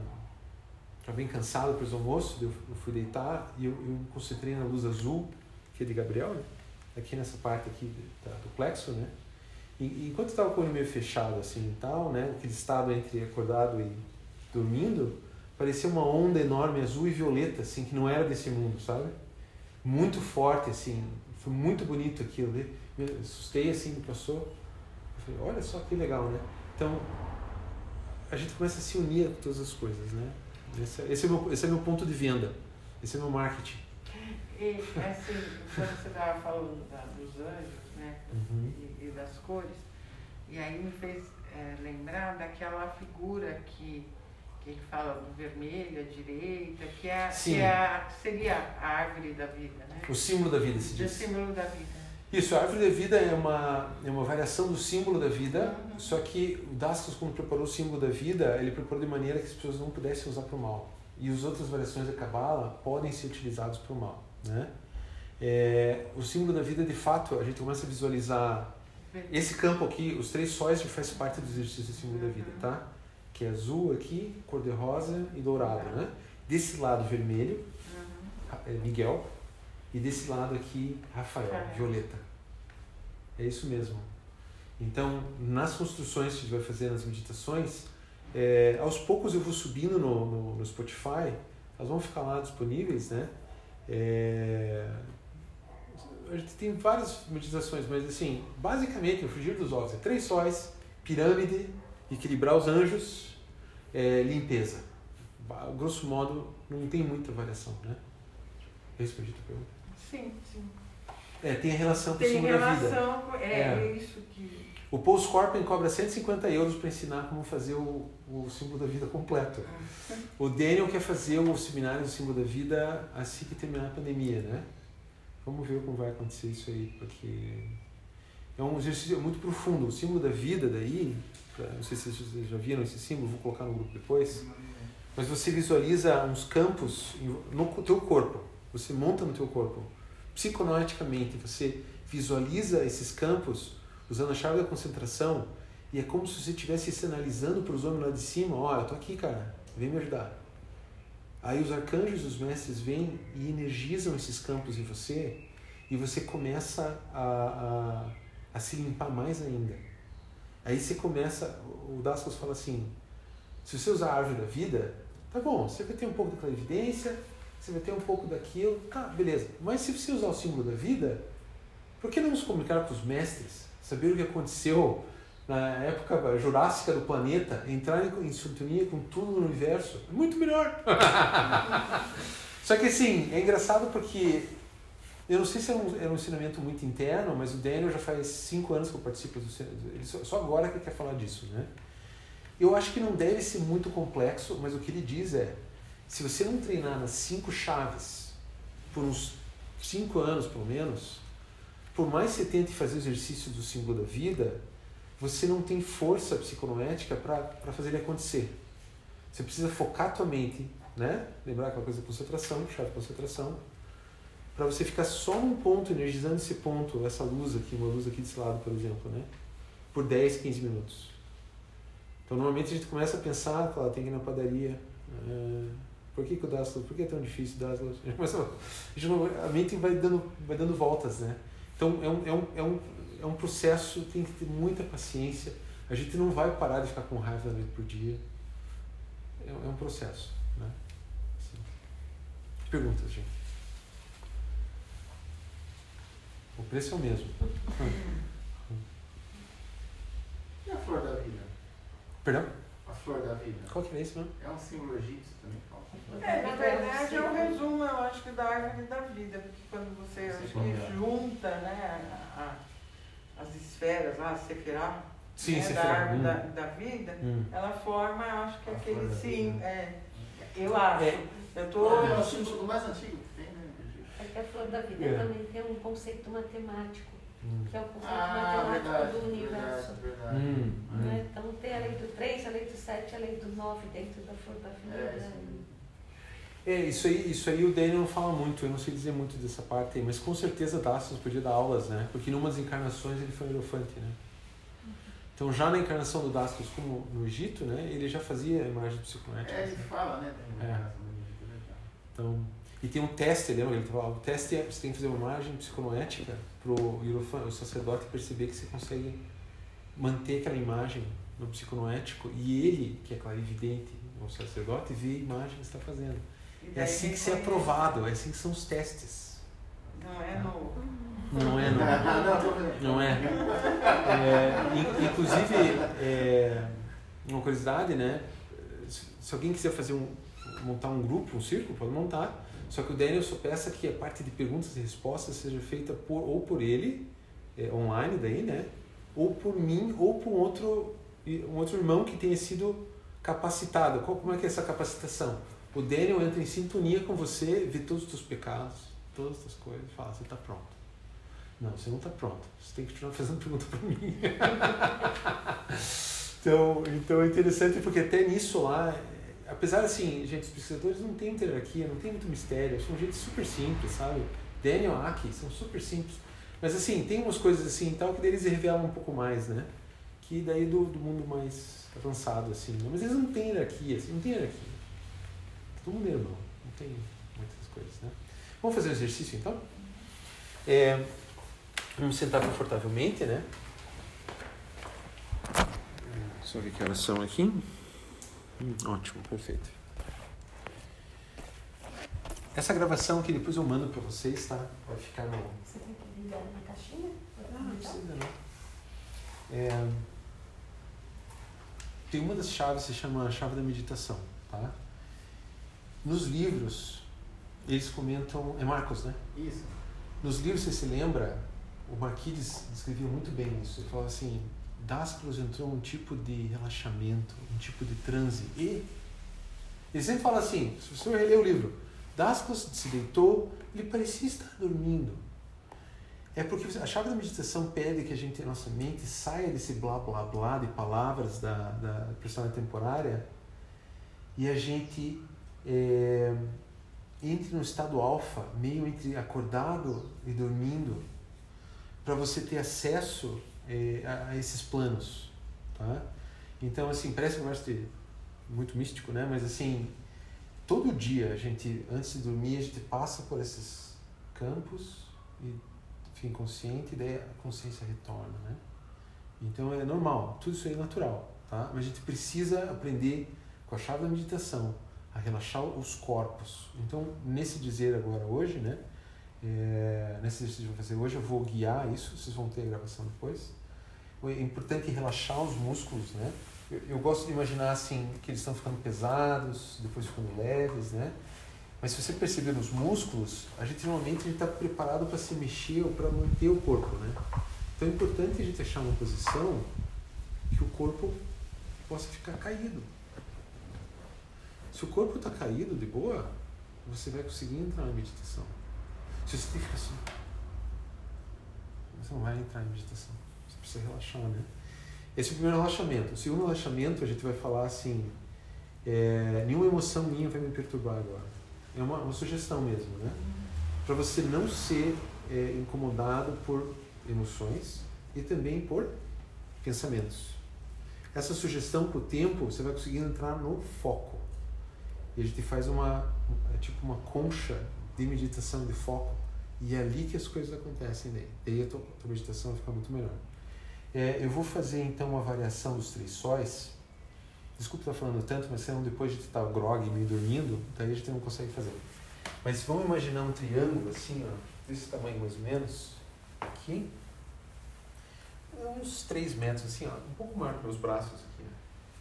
bem cansado para os almoços, eu, eu fui deitar e eu, eu, me concentrei na luz azul, que é de Gabriel, né? aqui nessa parte aqui do plexo, né? E, enquanto eu estava com o olho meio fechado assim e tal, né? Aquele estado entre acordado e dormindo, parecia uma onda enorme azul e violeta, assim, que não era desse mundo, sabe? Muito forte, assim, foi muito bonito aquilo. Me assustei assim, passou. Eu falei, olha só que legal, né? Então, a gente começa a se unir a todas as coisas, né? Esse, esse, é, meu, esse é meu ponto de venda, esse é meu marketing. E assim, quando você estava falando da, dos anjos, né? Uhum. E, das cores, e aí me fez é, lembrar daquela figura que, que ele fala do vermelho, à direita, que, é, que é, seria a árvore da vida, né? O símbolo da vida, se diz. O símbolo da vida. Isso, a árvore da vida é uma, é uma variação do símbolo da vida, uhum. só que o Dastas, quando preparou o símbolo da vida, ele preparou de maneira que as pessoas não pudessem usar para o mal. E as outras variações da Kabbalah podem ser utilizadas para o mal. Né? É, o símbolo da vida, de fato, a gente começa a visualizar esse campo aqui, os três sóis, faz parte do exercício do símbolo da vida, tá? Que é azul aqui, cor-de-rosa e dourado, né? Desse lado, vermelho, uhum. é Miguel, e desse lado aqui, Rafael, violeta. É isso mesmo. Então, nas construções que a gente vai fazer, nas meditações, é, aos poucos eu vou subindo no, no, no, Spotify, elas vão ficar lá disponíveis, né? É, a gente tem várias meditações, mas assim, basicamente, o frigir dos ovos é três sóis, pirâmide, equilibrar os anjos, é, limpeza. Grosso modo, não tem muita variação, né? Respondi a tua pergunta. Sim, sim. É, tem a relação com o símbolo da vida. Com, é, é, isso que. O Paul Scorpion cobra 150 euros para ensinar como fazer o, o símbolo da vida completo. O Daniel quer fazer o seminário do símbolo da vida assim que terminar a pandemia, né? Vamos ver como vai acontecer isso aí, porque é um exercício muito profundo. O símbolo da vida daí, não sei se vocês já viram esse símbolo, vou colocar no grupo depois. Mas você visualiza uns campos no teu corpo. Você monta no teu corpo. Psiconoeticamente, você visualiza esses campos usando a chave da concentração e é como se você estivesse sinalizando para os homens lá de cima, ó, eu tô aqui, cara, vem me ajudar. Aí os arcanjos, os mestres vêm e energizam esses campos em você e você começa a, a, a se limpar mais ainda. Aí você começa, o Dascos fala assim, se você usar a árvore da vida, tá bom, você vai ter um pouco da clarividência, você vai ter um pouco daquilo, tá, beleza. Mas se você usar o símbolo da vida, por que não se comunicar com os mestres? Saber o que aconteceu na época jurássica do planeta, entrar em, sintonia com tudo no universo, é muito melhor. Só que assim, é engraçado porque eu não sei se era um, era um ensinamento muito interno, mas o Daniel já faz cinco anos que eu participo do ele só, só agora que ele quer falar disso, né? Eu acho que não deve ser muito complexo, mas o que ele diz é, se você não treinar nas cinco chaves por uns cinco anos pelo menos, por mais que você tente fazer o exercício do símbolo da vida, você não tem força psiconoética para fazer ele acontecer. Você precisa focar a tua mente, né? Lembrar aquela coisa da concentração, chave de concentração, para você ficar só num ponto, energizando esse ponto, essa luz aqui, uma luz aqui desse lado, por exemplo, né? Por 10, 15 minutos. Então, normalmente a gente começa a pensar, fala, tem que ir na padaria. é, por que, que o Daslos, por que é tão difícil o Daslos? A, gente começa a- a mente vai dando, vai dando voltas, né? Então, é um, é, um, é, um, é um processo, tem que ter muita paciência. A gente não vai parar de ficar com raiva da noite por dia. É, é um processo, né? Assim. Perguntas, gente? O preço é o mesmo. E a flor da vida? Perdão? A flor da vida. Qual que é isso, não? É um símbolo egípcio também. É, na verdade é um resumo, eu acho que da árvore da vida, porque quando você acho que junta né, a- a- as esferas lá, a Sefirá, Sim, né, da árvore Hum. da, da vida, Hum. ela forma, eu acho que aquele sim, é, eu acho. É. Eu tô. É o símbolo mais antigo que tem, né? É que a flor da vida É. também tem um conceito matemático, Hum. que é o conceito Ah, matemático verdade, do universo. verdade, verdade. Hum. né? Então tem a lei do 3, a lei do 7, a lei do 9 dentro da flor da vida. É, isso. É, aí, isso aí o Daniel não fala muito, eu não sei dizer muito dessa parte aí, mas com certeza Dastos podia dar aulas, né? Porque numa das encarnações ele foi um elefante, né? Então já na encarnação do Dastos como no Egito, né? Ele já fazia imagens psicométricas. É, ele né? fala, né? É. legal. Então, e tem um teste, lembra? Ele falava, o teste é você tem que fazer uma imagem psiconoética pro hierofante, o sacerdote perceber que você consegue manter aquela imagem no psiconoético e ele, que é clarividente, o sacerdote, vê a imagem que você está fazendo. É assim que você é aprovado, é assim que são os testes. Não é no. Não é, não. Ah, não, é. É, in- inclusive, é, uma curiosidade, né? Se, se alguém quiser fazer um, montar um grupo, um círculo, pode montar. Só que o Daniel só peça que a parte de perguntas e respostas seja feita por, ou por ele, é, online daí, né? Ou por mim, ou por um outro, um outro irmão que tenha sido capacitado. Qual, como é que é essa capacitação? O Daniel entra em sintonia com você, vê todos os teus pecados, todas as tuas coisas, e fala, você está pronto. Não, você não está pronto. Você tem que continuar fazendo pergunta para mim. então, então é interessante porque até nisso lá, é, apesar assim, gente, os pesquisadores não têm hierarquia, não tem muito mistério, são gente super simples, sabe? Daniel Aki são super simples. Mas assim, tem umas coisas assim tal que deles revelam um pouco mais, né? Que daí do, do mundo mais avançado, assim. né? Mas eles não têm hierarquia, assim, não tem hierarquia. Todo mundo é irmão, não tem muitas coisas, né? Vamos fazer um exercício então? É, vamos sentar confortavelmente, né? Só ver que horas são aqui. Hum, ótimo, perfeito. Essa gravação que depois eu mando para vocês, tá? Vai ficar no. Você tem que ligar na caixinha? Não, não precisa não. É, tem uma das chaves que se chama a chave da meditação, tá? Nos livros, eles comentam. É Marcos, né? Isso. Nos livros, você se lembra, o Marquides descrevia muito bem isso. Ele falava assim: Dasclos entrou num tipo de relaxamento, um tipo de transe. E ele sempre fala assim: se você reler o livro, Dasclos se deitou, ele parecia estar dormindo. É porque a chave da meditação pede que a gente, a nossa mente, saia desse blá blá blá de palavras da, da personagem temporária e a gente é, entre no estado alfa, meio entre acordado e dormindo, para você ter acesso é, a, a, esses planos, tá? Então, assim, parece que de muito místico, né? Mas assim, todo dia a gente, antes de dormir, a gente passa por esses campos e fica inconsciente e daí a consciência retorna, né? Então é normal, tudo isso aí é natural, tá? Mas a gente precisa aprender com a chave da meditação a relaxar os corpos. Então, nesse dizer agora hoje, né? É, nesse exercício que eu vou fazer hoje, eu vou guiar isso, vocês vão ter a gravação depois. É importante relaxar os músculos, né? Eu, eu gosto de imaginar assim que eles estão ficando pesados, depois ficando leves, né? Mas se você perceber nos músculos, a gente normalmente está preparado para se mexer ou para manter o corpo, né? Então é importante a gente achar uma posição que o corpo possa ficar caído. Se o corpo está caído de boa, você vai conseguir entrar na meditação. Se você fica assim, você não vai entrar em meditação. Você precisa relaxar, né? Esse é o primeiro relaxamento. O segundo relaxamento, a gente vai falar assim: é, nenhuma emoção minha vai me perturbar agora. É uma, uma sugestão mesmo, né? Para você não ser é, incomodado por emoções e também por pensamentos. Essa sugestão com o tempo, você vai conseguir entrar no foco. E a gente faz uma, é tipo uma concha de meditação, de foco. E é ali que as coisas acontecem daí. Daí a tua, tua meditação vai ficar muito melhor. É, eu vou fazer então uma variação dos três sóis. Desculpa estar falando tanto, mas senão depois de estar grog e meio dormindo, daí a gente não consegue fazer. Mas vamos imaginar um triângulo assim, ó, desse tamanho mais ou menos, aqui. Uns 3 metros assim, ó, um pouco maior que meus braços aqui. Né?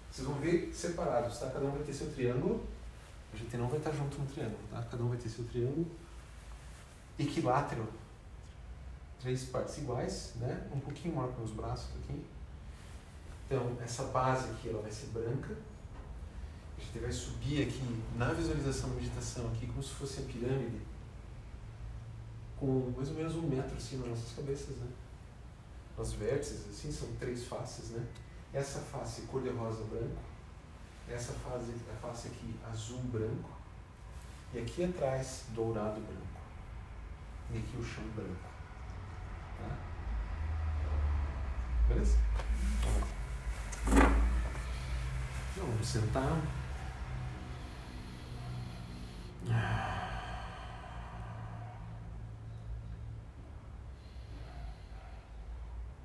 Vocês vão ver separados, tá? Cada um vai ter seu triângulo. A gente não vai estar junto no triângulo, tá? Cada um vai ter seu triângulo equilátero três partes iguais, né? Um pouquinho maior que os braços aqui. Então, essa base aqui ela vai ser branca. A gente vai subir aqui na visualização da meditação aqui como se fosse a pirâmide com mais ou menos um metro acima das nossas cabeças, né? Os vértices, assim, são três faces, né? Essa face cor-de-rosa branco, essa face, a face aqui azul branco, e aqui atrás dourado branco, e aqui o chão branco. Beleza? Então, vamos sentar.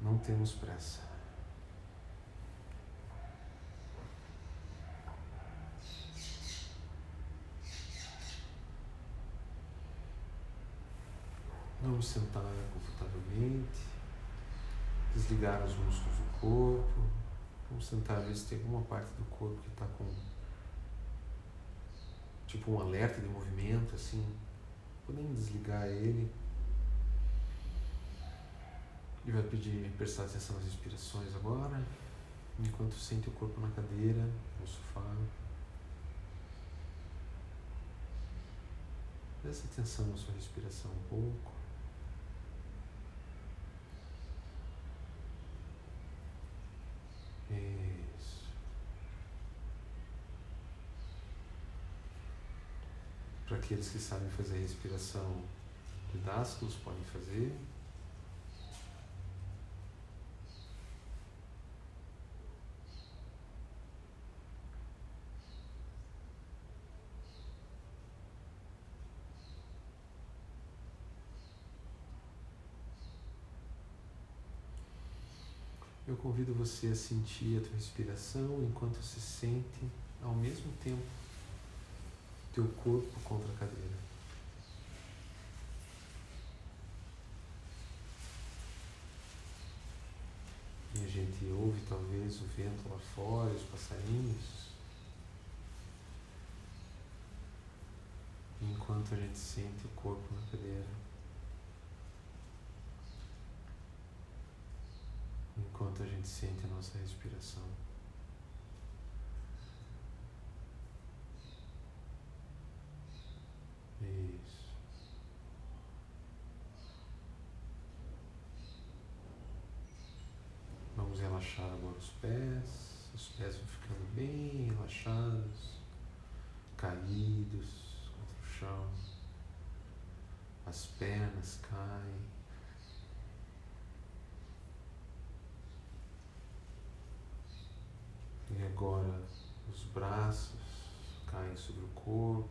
Não temos pressa. Vamos sentar confortavelmente desligar os músculos do corpo. Vamos tentar ver se tem alguma parte do corpo que está com tipo um alerta de movimento, assim. Podemos desligar ele. Ele vai pedir prestar atenção nas respirações agora, enquanto sente o corpo na cadeira, no sofá. Presta atenção na sua respiração um pouco. Para aqueles que sabem fazer respiração de Dascos, podem fazer. eu convido você a sentir a tua respiração enquanto se sente ao mesmo tempo teu corpo contra a cadeira. E a gente ouve talvez o vento lá fora, os passarinhos. Enquanto a gente sente o corpo na cadeira. enquanto a gente sente a nossa respiração. Isso. relaxar agora os pés, os pés vão ficando bem relaxados, caídos contra o chão, as pernas caem. E agora os braços caem sobre o corpo,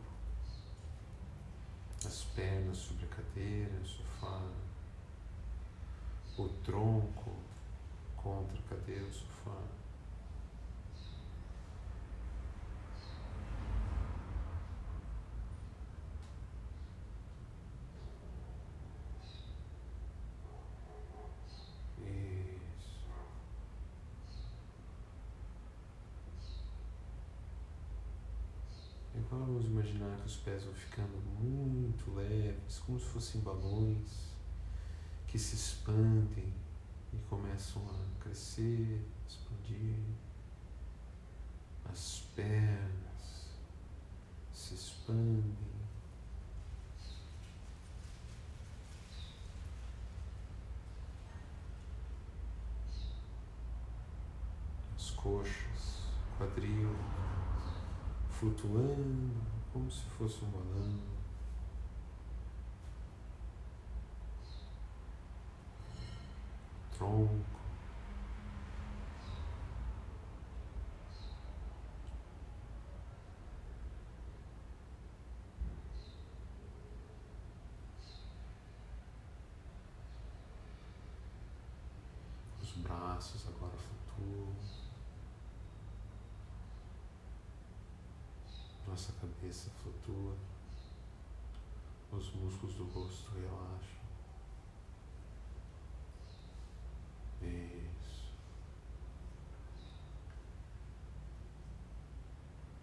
as pernas sobre a cadeira, o sofá, o tronco contra a cadeira, o sofá. Agora vamos imaginar que os pés vão ficando muito leves, como se fossem balões que se expandem e começam a crescer, expandir. As pernas se expandem. As coxas, quadril flutuando como se fosse um balão. Tronco. Os braços agora flutuam. Nossa cabeça flutua, os músculos do rosto relaxam. Isso.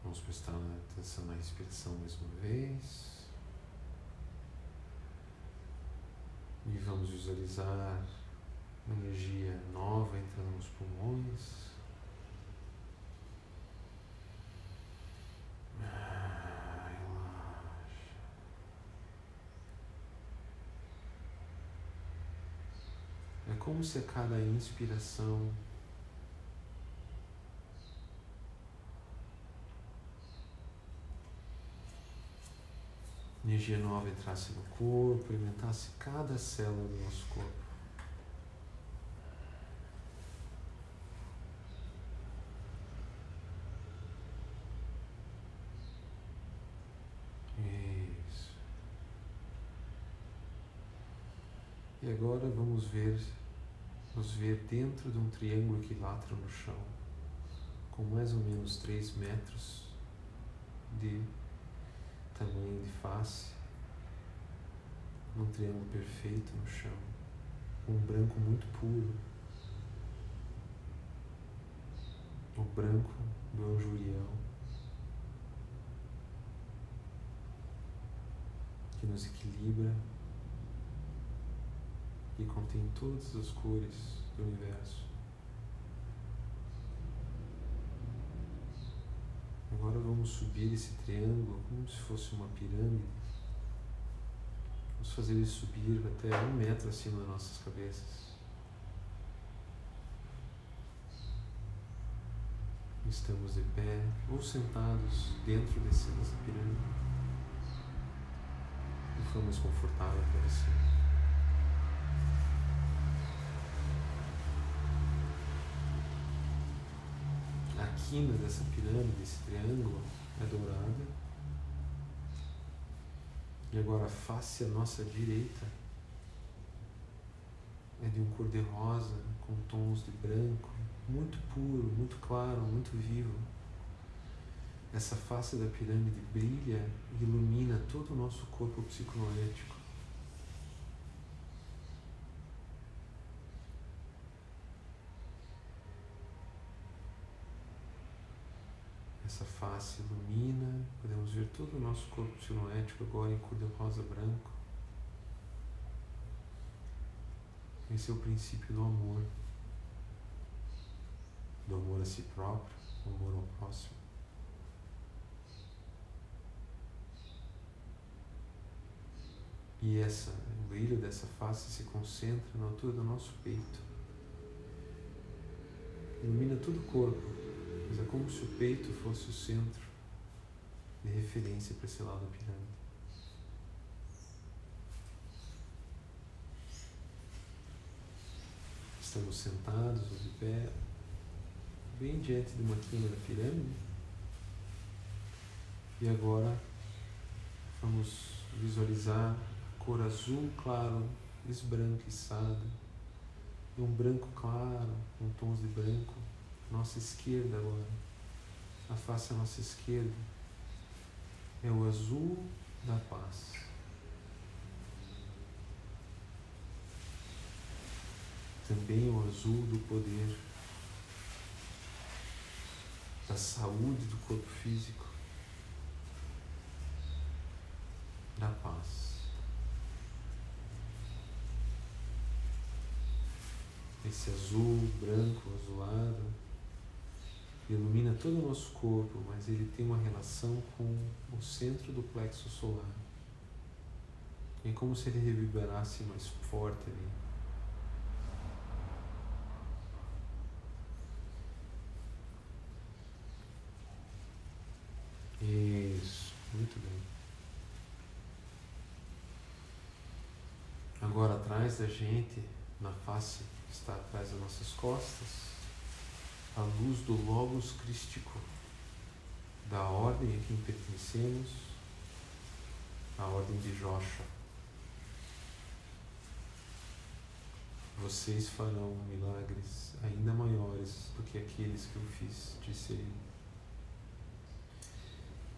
Vamos prestar atenção na respiração mais uma vez. E vamos visualizar uma energia nova entrando nos pulmões. Como se a cada inspiração energia nova entrasse no corpo, alimentasse cada célula do nosso corpo. Isso. E agora vamos ver nos ver dentro de um triângulo equilátero no chão, com mais ou menos 3 metros de tamanho de face, um triângulo perfeito no chão, um branco muito puro, o branco do anjuriel, que nos equilibra que contém todas as cores do universo. Agora vamos subir esse triângulo como se fosse uma pirâmide. Vamos fazer ele subir até um metro acima das nossas cabeças. Estamos de pé ou sentados dentro desse, dessa pirâmide. Que for mais confortável para você. Quina dessa pirâmide, desse triângulo, é dourada. E agora a face à nossa direita é de um cor-de-rosa com tons de branco, muito puro, muito claro, muito vivo. Essa face da pirâmide brilha e ilumina todo o nosso corpo psiconoético. Essa face ilumina, podemos ver todo o nosso corpo sinoético agora em cor de rosa branco. Esse é o princípio do amor, do amor a si próprio, do amor ao próximo. E essa, o brilho dessa face se concentra na altura do nosso peito. ilumina todo o corpo, é como se o peito fosse o centro de referência para esse lado da pirâmide. Estamos sentados ou de pé, bem diante de uma quina da pirâmide. E agora vamos visualizar a cor azul claro, esbranquiçada, e um branco claro, com tons de branco, nossa esquerda agora. A face à nossa esquerda é o azul da paz. também o azul do poder, da saúde do corpo físico, da paz. Esse azul, branco, azulado, ilumina todo o nosso corpo, mas ele tem uma relação com o centro do plexo solar. É como se ele reverberasse mais forte ali. Isso, muito bem. Agora atrás da gente, na face que está atrás das nossas costas, a luz do Logos Crístico, da ordem a quem pertencemos, a ordem de Joshua. Vocês farão milagres ainda maiores do que aqueles que eu fiz, disse ele.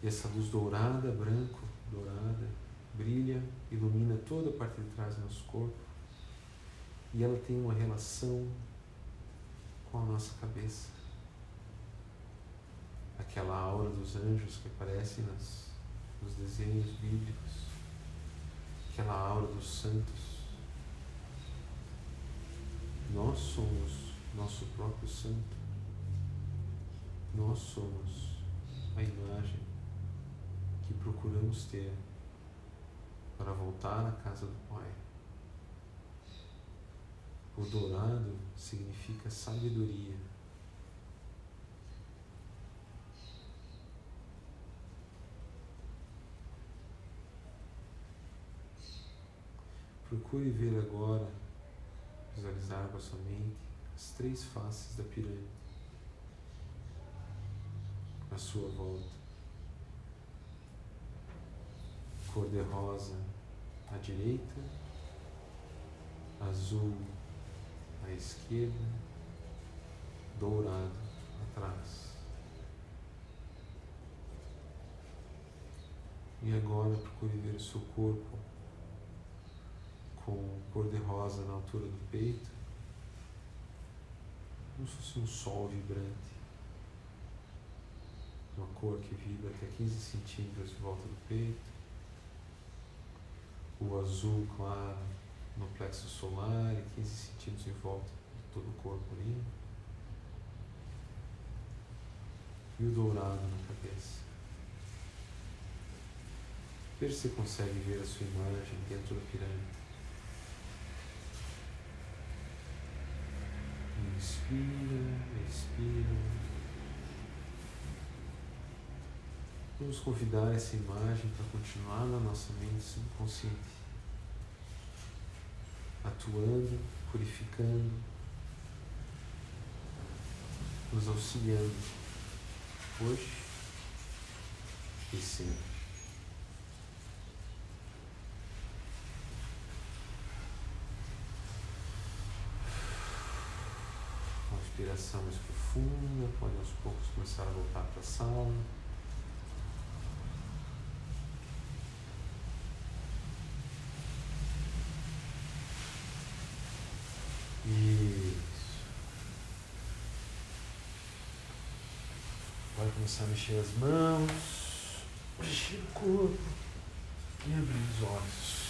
E essa luz dourada, branco, dourada, brilha, ilumina toda a parte de trás do nosso corpo. E ela tem uma relação com a nossa cabeça. Aquela aura dos anjos que aparece nas, nos desenhos bíblicos. Aquela aura dos santos. Nós somos nosso próprio santo. Nós somos a imagem que procuramos ter para voltar à casa do Pai. O dourado significa sabedoria. Procure ver agora, visualizar com a sua mente as três faces da pirâmide à sua volta cor-de-rosa à direita, azul à esquerda, dourado atrás. E agora procure ver o seu corpo com cor-de-rosa na altura do peito, como se fosse um sol vibrante, uma cor que vibra até 15 centímetros de volta do peito o azul claro no plexo solar e 15 centímetros em volta de todo o corpo ali. E o dourado na cabeça. Veja se consegue ver a sua imagem dentro da pirâmide. Inspira, expira. Vamos convidar essa imagem para continuar na nossa mente subconsciente, atuando, purificando, nos auxiliando hoje e sempre. Uma inspiração mais profunda, pode aos poucos começar a voltar para a sala. começar a mexer as mãos, mexer o corpo e abrir os olhos.